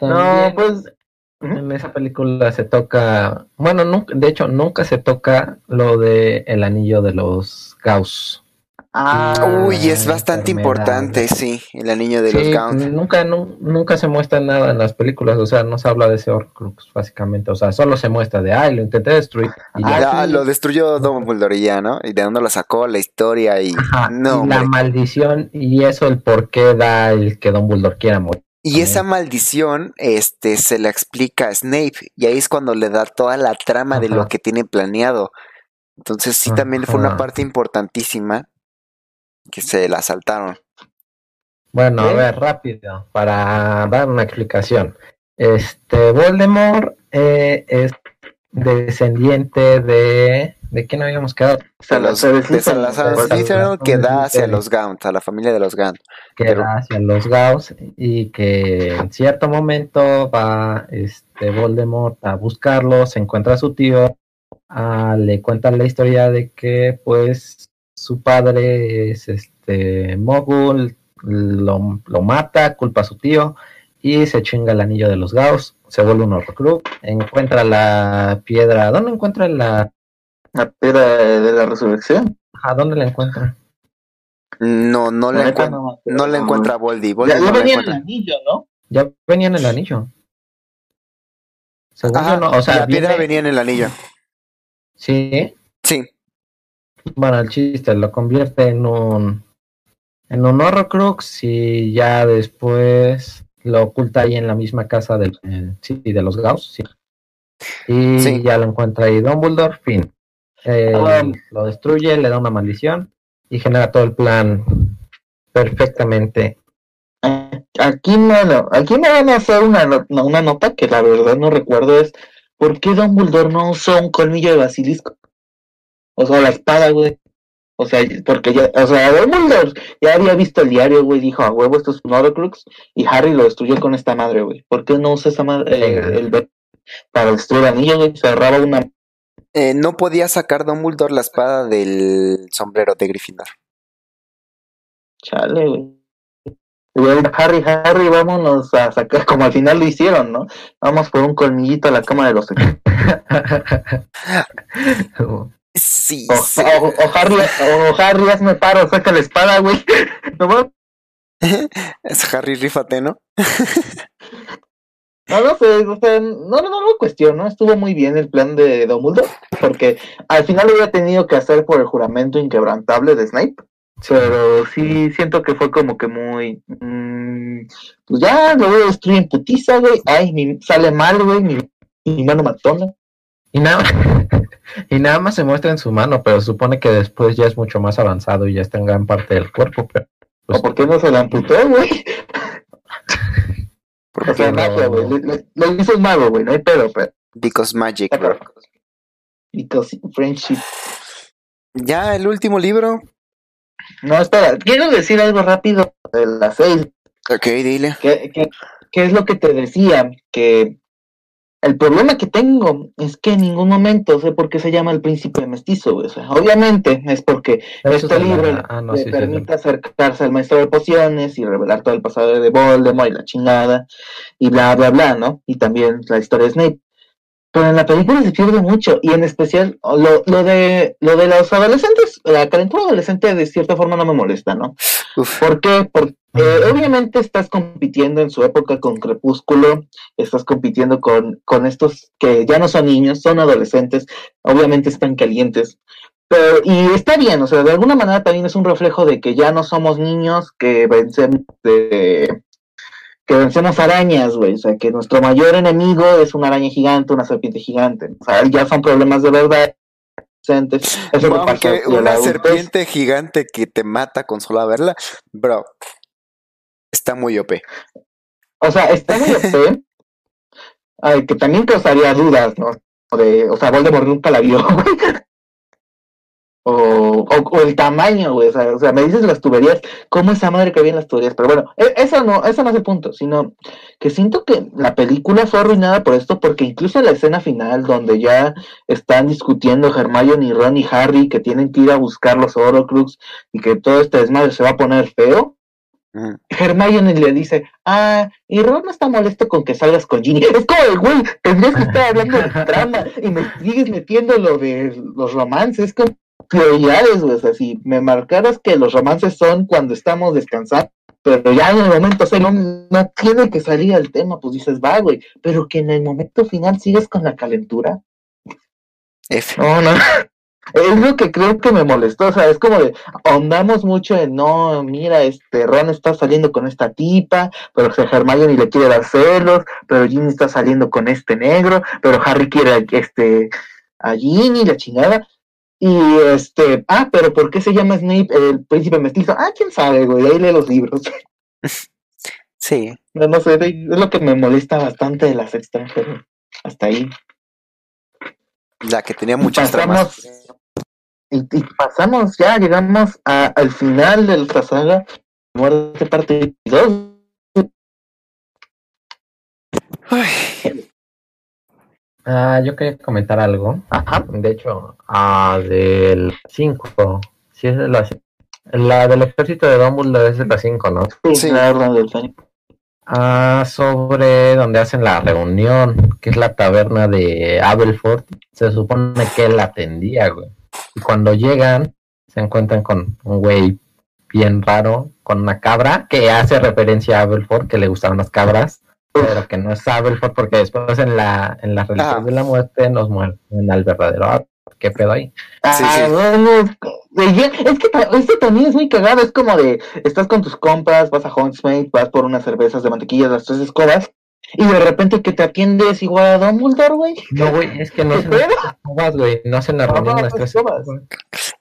No, pues en esa película se toca, bueno, nunca, de hecho nunca se toca lo de el anillo de los Gauss. Ah, Uy, es bastante importante, sí, el anillo de los Gaunt. nunca, nu- nunca se muestra nada en las películas, o sea, no se habla de ese Horcrux, básicamente, o sea, solo se muestra de, ay, lo intenté destruir. Y. Ah, Ah, lo destruyó Dumbledore y ya, ¿no? Y de dónde lo sacó, la historia y... Ajá, no, y la maldición y eso el por qué da el que Dumbledore quiera morir. Y esa maldición, este, se la explica a Snape, y ahí es cuando le da toda la trama de lo que tiene planeado. Entonces sí, también fue una parte importantísima que se la saltaron. Bueno, a ¿Eh? ver, rápido, para dar una explicación. Este, Voldemort eh, es descendiente de... ¿De quién habíamos quedado? De los Salazar de. Salazar Salazar Slytherin que da hacia los Gaunt, a la familia de los Gaunt. que Pero- era hacia los Gauss y que en cierto momento va este Voldemort a buscarlo, se encuentra a su tío, ah, le cuenta la historia de que pues su padre es este Mogul, lo, lo mata, culpa a su tío y se chinga el anillo de los Gauss, se vuelve un Horcrux, encuentra la piedra, ¿dónde encuentra la La piedra de la resurrección. ¿A dónde la encuentra? No, no la, La neta encuent- no no la encuentra Voldy. Voldy Ya, no ya venía en el encuentra. anillo, ¿no? Ya venía en el anillo. Según Ajá, yo no, o sea, la piedra viene- venía en el anillo. Sí, Sí, bueno, el chiste lo convierte en un en un Horrocrux y ya después lo oculta ahí en la misma casa del, eh, sí, de los Gauss, sí. Y Sí. ya lo encuentra ahí Dumbledore, fin. Eh, Ah. lo destruye, le da una maldición y genera todo el plan perfectamente. Aquí me, lo- aquí me van a hacer una, no- no, una nota que la verdad no recuerdo es ¿por qué Dumbledore no usó un colmillo de basilisco? O sea, la espada, güey. O sea, porque ya, o sea, Dumbledore ya había visto el diario, güey, dijo, a huevo, esto es un Horcrux, y Harry lo destruyó con esta madre, güey. ¿Por qué no usa esa madre, eh, el para destruir el anillo, güey? Se agarraba una... Eh, no podía sacar Dumbledore la espada del sombrero de Gryffindor. Chale, güey. Harry, Harry, vámonos a sacar, como al final lo hicieron, ¿no? Vamos por un colmillito a la cama de los. Sí, O, sí. o- o Harry, o Harry, hazme paro, saca la espada, güey. No. Es Harry Rífate, ¿no? no, no sé, o sea, no, no, no lo cuestiono, estuvo muy bien el plan de Dumbledore, porque al final lo hubiera tenido que hacer por el juramento inquebrantable de Snape, pero sí siento que fue como que muy, mm, pues ya lo voy a destruir en putiza, güey, ay, mi- sale mal, güey, mi, mi mano matona. Y nada, y nada más se muestra en su mano, pero supone que después ya es mucho más avanzado y ya está en gran parte del cuerpo. Pero, pues, ¿O por qué no se la amputó, güey? O sea, no- magia, güey, le- lo hizo un mago, güey, no hay pedo, pero... Because Magic, bro. Because friendship. Ya, el último libro. No, espera, quiero decir algo rápido de las seis. Ok, dile. ¿Qué, qué, qué es lo que te decía? Que el problema que tengo es que en ningún momento sé por qué se llama el príncipe mestizo. güey. O sea, obviamente es porque Eso este la- libro ah, no, le sí, sí, permite acercarse al maestro de pociones y revelar todo el pasado de Voldemort y la chingada y bla, bla, bla, ¿no? Y también la historia de Snape. Pero en la película se pierde mucho y en especial lo, lo de lo de los adolescentes, la calentura adolescente de cierta forma no me molesta, ¿no? Uf. ¿Por qué? Porque obviamente estás compitiendo en su época con Crepúsculo, estás compitiendo con, con estos que ya no son niños, son adolescentes, obviamente están calientes. Pero, y está bien, o sea, de alguna manera también es un reflejo de que ya no somos niños que vencemos de, que vencemos arañas, güey. O sea, que nuestro mayor enemigo es una araña gigante, una serpiente gigante. O sea, ya son problemas de verdad. Eso la una serpiente gigante que te mata con solo verla, bro, está muy OP. O sea, está muy OP. Ay, que también causaría dudas, ¿no? De, o sea, Voldemort nunca la vio, güey. O, o, o el tamaño, güey. O sea, o sea, me dices las tuberías, cómo esa madre cabía en las tuberías. Pero bueno, e- eso no, eso no es el punto, sino que siento que la película fue arruinada por esto, porque incluso la escena final, donde ya están discutiendo Hermione, Ron y Harry, que tienen que ir a buscar los Horcrux y que todo este desmadre se va a poner feo. Hermione le dice, ah, y Ron no está molesto con que salgas con Ginny. Es como de, güey, tendrías que estar hablando de trama y me sigues metiendo lo de los romances. Es como prioridades, güey. O sea, si me marcaras que los romances son cuando estamos descansando, pero ya en el momento, o sea, no, no tiene que salir al tema, pues dices, va, güey. Pero que en el momento final sigues con la calentura. F. No, no. Es lo que creo que me molestó, o sea, es como de, ahondamos mucho en, no, mira, este, Ron está saliendo con esta tipa, pero o sea, Hermione le quiere dar celos, pero Ginny está saliendo con este negro, pero Harry quiere, a- este, a Ginny, la chingada, y este, ah, pero ¿por qué se llama Snape el príncipe mestizo? Ah, quién sabe, güey, ahí lee los libros. Sí. No, no sé, es lo que me molesta bastante de la sexta, pero hasta ahí. La que tenía muchas tramas. Y, y pasamos ya, llegamos a- al final de nuestra saga, muerte parte 2. Uy, Ah, yo quería comentar algo. Ajá. De hecho, ah, del 5. Sí, es de la, la del ejército de Dumbledore es de la 5, ¿no? Sí, Sí. la orden del. Ah, sobre donde hacen la reunión, que es la taberna de Abelford. Se supone que él la atendía, güey. Y cuando llegan, se encuentran con un güey bien raro, con una cabra, que hace referencia a Abelford, que le gustaban las cabras, pero que no es Abelford, porque después en la en las reliquias Ah. de la muerte nos mueren al verdadero. ¿Qué pedo ahí? Sí, Ah, sí. bueno, es que- es que ta- esto también es muy cagado, es como de, estás con tus compas, vas a Huntsmate, vas por unas cervezas de mantequilla, las tres escobas, y de repente que te atiendes igual a Dumbledore, güey. No, güey, es que no ¿Qué hacen las güey. No hacen la No, reunión no, las tres escobas.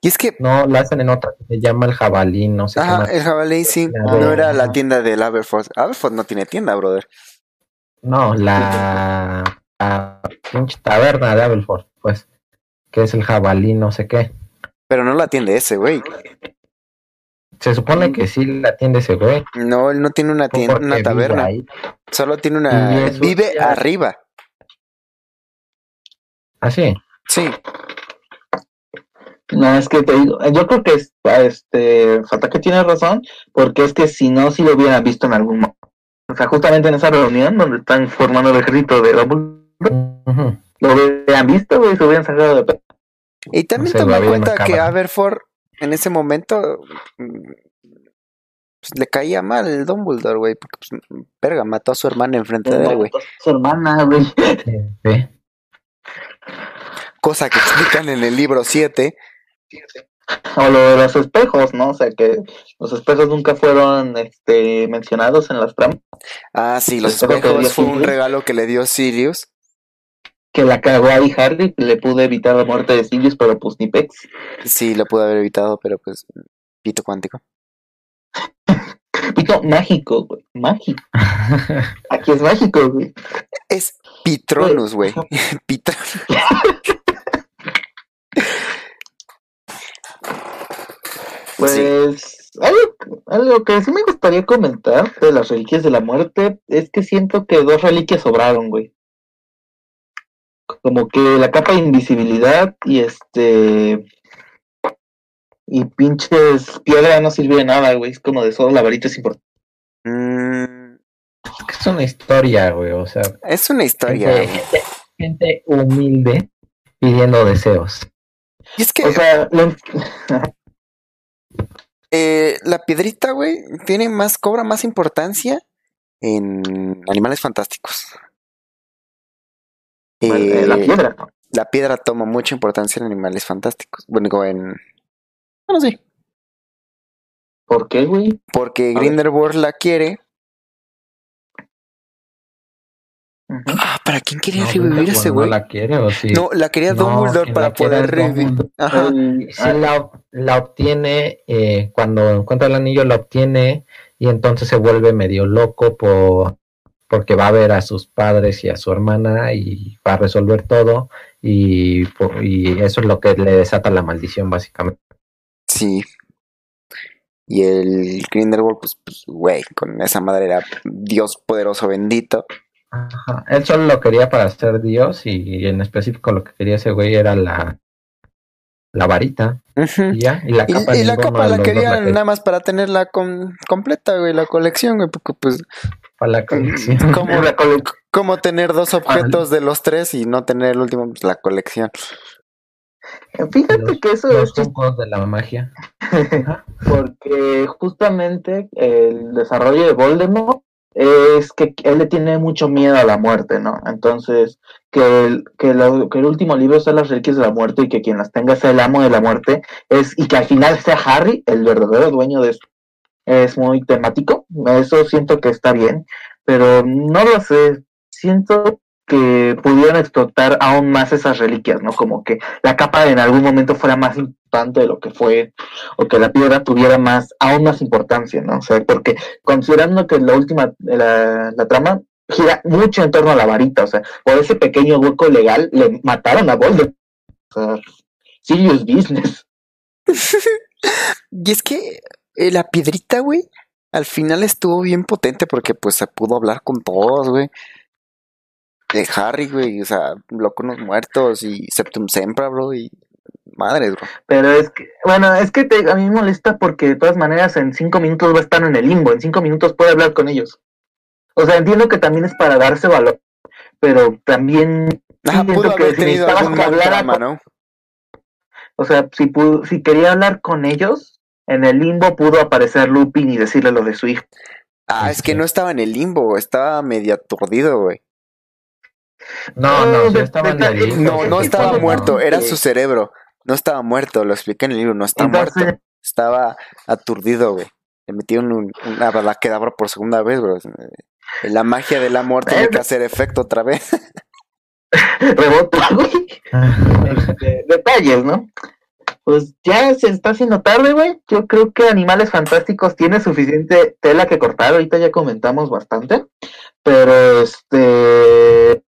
Y es que, No, la hacen en otra que se llama el jabalí, no sé qué ajá, más. el jabalí sí, La no de- era la tienda del Aberforth. Aberforth no tiene tienda, brother. No, la, la pinche taberna de Abelford, pues, que es el jabalí, no sé qué. Pero no la atiende ese, güey. Se supone que sí la atiende ese güey. No, él no tiene una tienda, porque una taberna. Solo tiene una. Vive ya- arriba. Así. Sí. No, es que te digo, yo creo que es- este Fatake tiene razón, porque es que si no, si lo hubieran visto en algún momento. O sea, justamente en esa reunión donde están formando el ejército de Dumbledore, lo hubieran visto, güey, se hubieran sacado de Y también se toma en cuenta que macabra. En ese momento mm, pues, le caía mal el Dumbledore, güey, porque pues, verga, mató a su hermana enfrente de él, güey. Su hermana, güey. Sí. Cosa que explican en el libro 7. O lo de los espejos, ¿no? O sea, que los espejos nunca fueron este, mencionados en las tramas. Ah, sí, los espejos fue un regalo que le dio Sirius. Que la cagó ahí Harry, que le pude evitar la muerte de Sirius, pero pues ni pex. Sí, lo pudo haber evitado, pero pues pito cuántico. Pito mágico, güey. Mágico. Aquí es mágico, güey. Es Pitronus, güey. Pitronus. Pues algo, algo que sí me gustaría comentar de las reliquias de la muerte es que siento que dos reliquias sobraron, güey. Como que la capa de invisibilidad y este y pinches piedra no sirvió de nada, güey. Es como de solo la varita es importante. Mm, Es que es una historia, güey. O sea, es una historia. gente, gente- gente humilde pidiendo deseos. Y es que O sea, lo- eh, la piedrita, güey, tiene más, cobra más importancia en animales fantásticos. Eh, la Eh, piedra. la piedra toma mucha importancia en animales fantásticos. Bueno, digo, en. Bueno, sí. ¿Por qué, güey? Porque A. Grindelwald la quiere. Ah, ¿para quién quería No, revivir Grindelwald ese no güey? la quiere o sí. No, la quería No, Dumbledore para poder revivir. Ajá. El- Sí, la, la obtiene eh, cuando encuentra el anillo, la obtiene y entonces se vuelve medio loco por porque va a ver a sus padres y a su hermana y va a resolver todo y, eso es lo que le desata la maldición básicamente. Sí. Y el Grindelwald, pues, pues, güey, con esa madre era Dios poderoso bendito. Ajá. Él solo lo quería para ser Dios y en específico lo que quería ese güey era la, la varita Ujú. y ya. Y la capa, y la capa de la los dos quería quería nada más para tenerla con, completa, güey, la colección, güey, porque pues, para la colección. ¿cómo, La cole- cómo tener dos objetos de los tres y no tener el último, pues la colección? Fíjate Los- que eso Los es de la magia. porque justamente el desarrollo de Voldemort es que él le tiene mucho miedo a la muerte, ¿no? Entonces, que el, que, lo- que el último libro sea las reliquias de la muerte y que quien las tenga sea el amo de la muerte, es, y que al final sea Harry, el verdadero dueño de esto, es muy temático. Eso siento que está bien, pero no lo sé. Siento que pudieron explotar aún más esas reliquias, ¿no? Como que la capa en algún momento fuera más importante de lo que fue o que la piedra tuviera más, aún más importancia, ¿no? O sea, porque considerando que la última, la, la trama gira mucho en torno a la varita, o sea, por ese pequeño hueco legal le mataron a Voldemort. O sea, serious business. Y es que eh, la piedrita, güey, al final estuvo bien potente porque pues se pudo hablar con todos, güey. De Harry, güey, o sea, con los muertos y Septum Sempra, bro, y madre, bro. Pero es que, bueno, es que te- a mí me molesta porque de todas maneras en cinco minutos va a estar en el limbo, en cinco minutos puede hablar con ellos. O sea, entiendo que también es para darse valor, pero también siento pudo que haber si tenido que drama, con- ¿no? O sea, si, pudo, si quería hablar con ellos, en el limbo pudo aparecer Lupin y decirle lo de su hijo. Ah, es que no estaba en el limbo, estaba medio aturdido, güey. No, no, No, de- estaba en de- el limbo. No, no estaba muerto, era su cerebro. No estaba muerto, lo expliqué en el libro, no Entonces- muerto. Estaba aturdido, güey. Le metieron un, una balaquedabra por segunda vez, bro. La magia del amor tiene que hacer efecto otra vez. Rebota, güey. Este, detalles, ¿no? Pues ya se está haciendo tarde, güey. Yo creo que Animales Fantásticos tiene suficiente tela que cortar. Ahorita ya comentamos bastante. Pero este.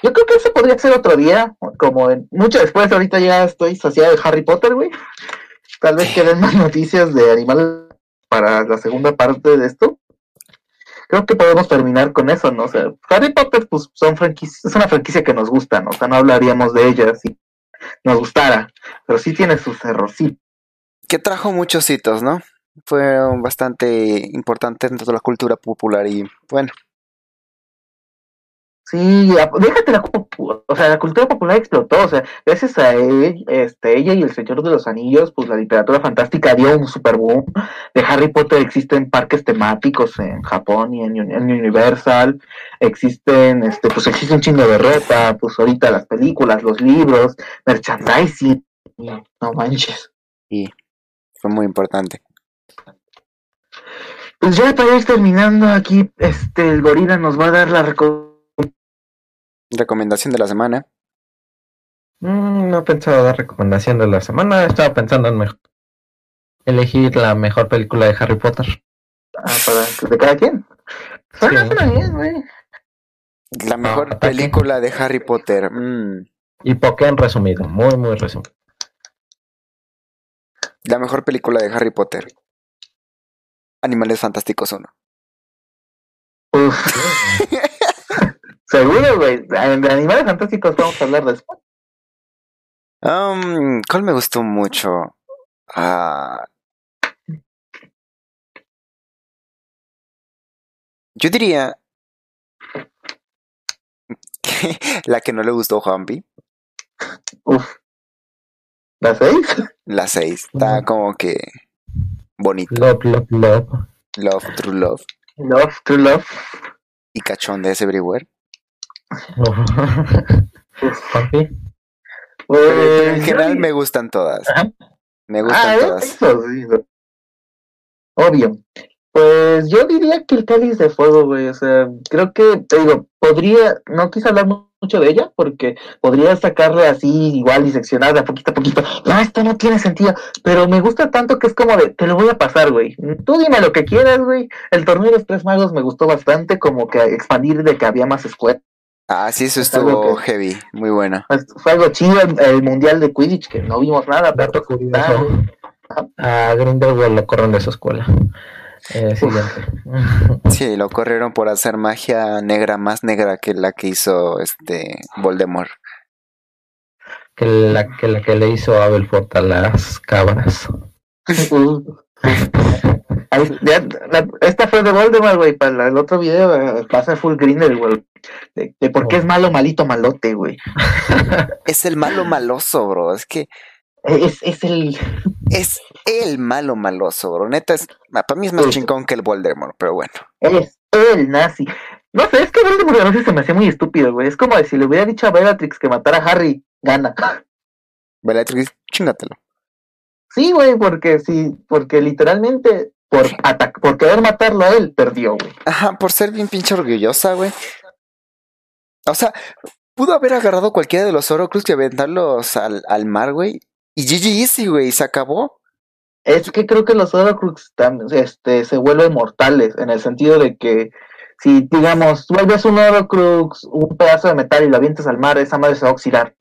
Yo creo que eso podría ser otro día. Como en, mucho después, ahorita ya estoy saciado de Harry Potter, güey. Tal vez queden más noticias de animales para la segunda parte de esto. Creo que podemos terminar con eso, ¿no? O sea, Harry Potter, pues son franquicias, es una franquicia que nos gusta, ¿no? O sea, no hablaríamos de ella si nos gustara, pero sí tiene sus errorcitos. Que trajo muchos hitos, ¿no? Fueron bastante importantes dentro de la cultura popular y bueno, Sí, déjate la, o sea, la cultura popular explotó, o sea, gracias a él, este, ella y el Señor de los Anillos, pues la literatura fantástica dio un super boom. De Harry Potter existen parques temáticos en Japón y en, en Universal, existen, este, pues existe un chingo de ropa, pues ahorita las películas, los libros, merchandising, no manches. y fue muy importante. Pues ya para ir terminando aquí, este, el gorila nos va a dar la reco- Recomendación de la semana. Mm, no he pensado dar recomendación de la semana. Estaba pensando en mejor- elegir la mejor película de Harry Potter. ah, para de cada quien. Sí. La mejor ataque. película de Harry Potter. mm, Y Pokémon resumido, muy, muy resumido. la mejor película de Harry Potter. Animales Fantásticos 1. Uf. Seguro, güey. De animales fantásticos vamos a hablar después. Um, ¿Cuál me gustó mucho? Ah, yo diría que la que no le gustó a Juanpi, Uf. ¿La seis? la 6. Está Ujú. como que bonito. Love, love, love. Love, True Love Love, to love. y Cachondes Everywhere. Pues, en yo general me gustan todas. Ajá. Me gustan Ah, todas. eso sí. Obvio. Pues yo diría que el cáliz de fuego, güey. O sea, creo que, te digo, podría, no quise hablar mucho de ella porque podría sacarle así igual diseccionar de a poquito a poquito. No, esto no tiene sentido. Pero me gusta tanto que es como de, te lo voy a pasar, güey. Tú dime lo que quieras, güey. El torneo de los tres magos me gustó bastante, como que expandir de que había más escuelas. Ah, sí, eso estuvo que- heavy, muy bueno. Pues, Fue algo chido el, el mundial de Quidditch, que no vimos nada, Dato curioso. Ah. A Grindelwald lo corren de su escuela. Eh. Sí, lo corrieron por hacer magia negra más negra que la que hizo este Voldemort. que, la, que la que le hizo Abelfort a las cabras. Ahí, ya, la- esta fue de Voldemort, güey. Para la- el otro video eh, pasa full Grindelwald. De, de por qué Oh. es malo, malito, malote, güey. Es el malo maloso, bro. Es que Es, es el. es el malo maloso, bro. Neta, es, para mí es más chingón que el Voldemort, pero bueno. Es el nazi. No sé, es que Voldemort a veces se me hacía muy estúpido, güey. Es como si le hubiera dicho a Bellatrix que matara a Harry, gana. Bellatrix, chingatelo. Sí, güey, porque sí, porque literalmente por por querer matarlo a él, perdió, güey. Ajá, por ser bien pinche orgullosa, güey. O sea, pudo haber agarrado cualquiera de los Horcrux y aventarlos al, al mar, güey. Y GG Easy, güey, se acabó. Es que creo que los Horcrux tam- este, se vuelven mortales, en el sentido de que si, digamos, vuelves un Horcrux, un pedazo de metal y lo avientas al mar, esa madre se va a oxidar.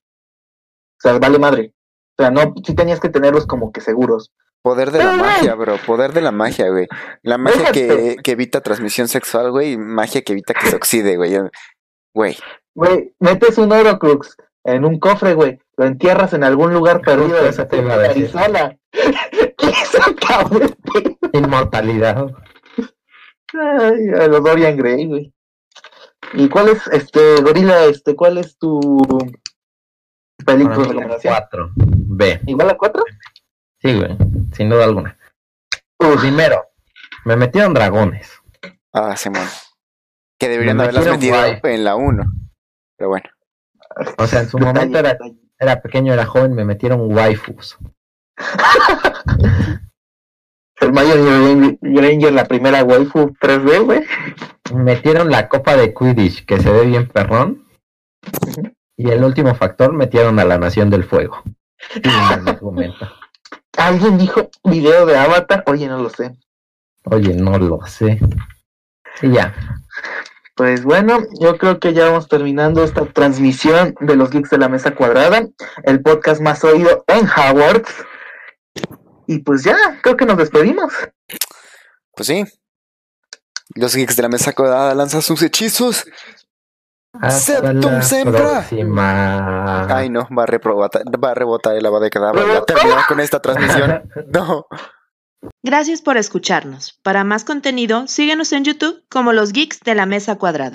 O sea, vale madre. O sea, no, sí tenías que tenerlos como que seguros. Poder de la magia, bro. Poder de la magia, güey. La magia que, evita transmisión sexual, güey. y Magia que evita que se oxide, güey. Güey. Güey, metes un Horcrux en un cofre, güey, lo entierras en algún lugar perdido de eso te iba a decir. Arizona. y se acabó el pedo. Inmortalidad. Ay, a los Dorian Gray, güey. ¿Y cuál es, este, Gorila, este, cuál es tu película Para mí, la recomendación? cuatro. B. ¿Igual a cuatro? Sí, güey. Sin duda alguna. Uf, Primero, me metieron dragones. Ah, Simón. Que deberían Me haberlas metido guay. en la 1. Pero bueno. O sea, en su detalle, momento era, pequeño, era joven, me metieron waifus. Hermione Granger, la primera waifu 3D, güey. Me metieron la copa de Quidditch, que se ve bien perrón. Y el último factor, metieron a la Nación del Fuego. Argumento. Alguien dijo video de Avatar, oye, no lo sé. Oye, no lo sé. Y ya. Pues bueno, yo creo que ya vamos terminando esta transmisión de los Geeks de la Mesa Cuadrada, el podcast más oído en Hogwarts. Y pues ya, creo que nos despedimos. Pues sí. Los geeks de la mesa cuadrada lanzan sus hechizos. Hasta Septum próxima. Ay, no, va a, reprobar, va a rebotar el de cadabra. Ya terminar con esta transmisión. No. Gracias por escucharnos. Para más contenido, síguenos en YouTube como los Geeks de la Mesa Cuadrada.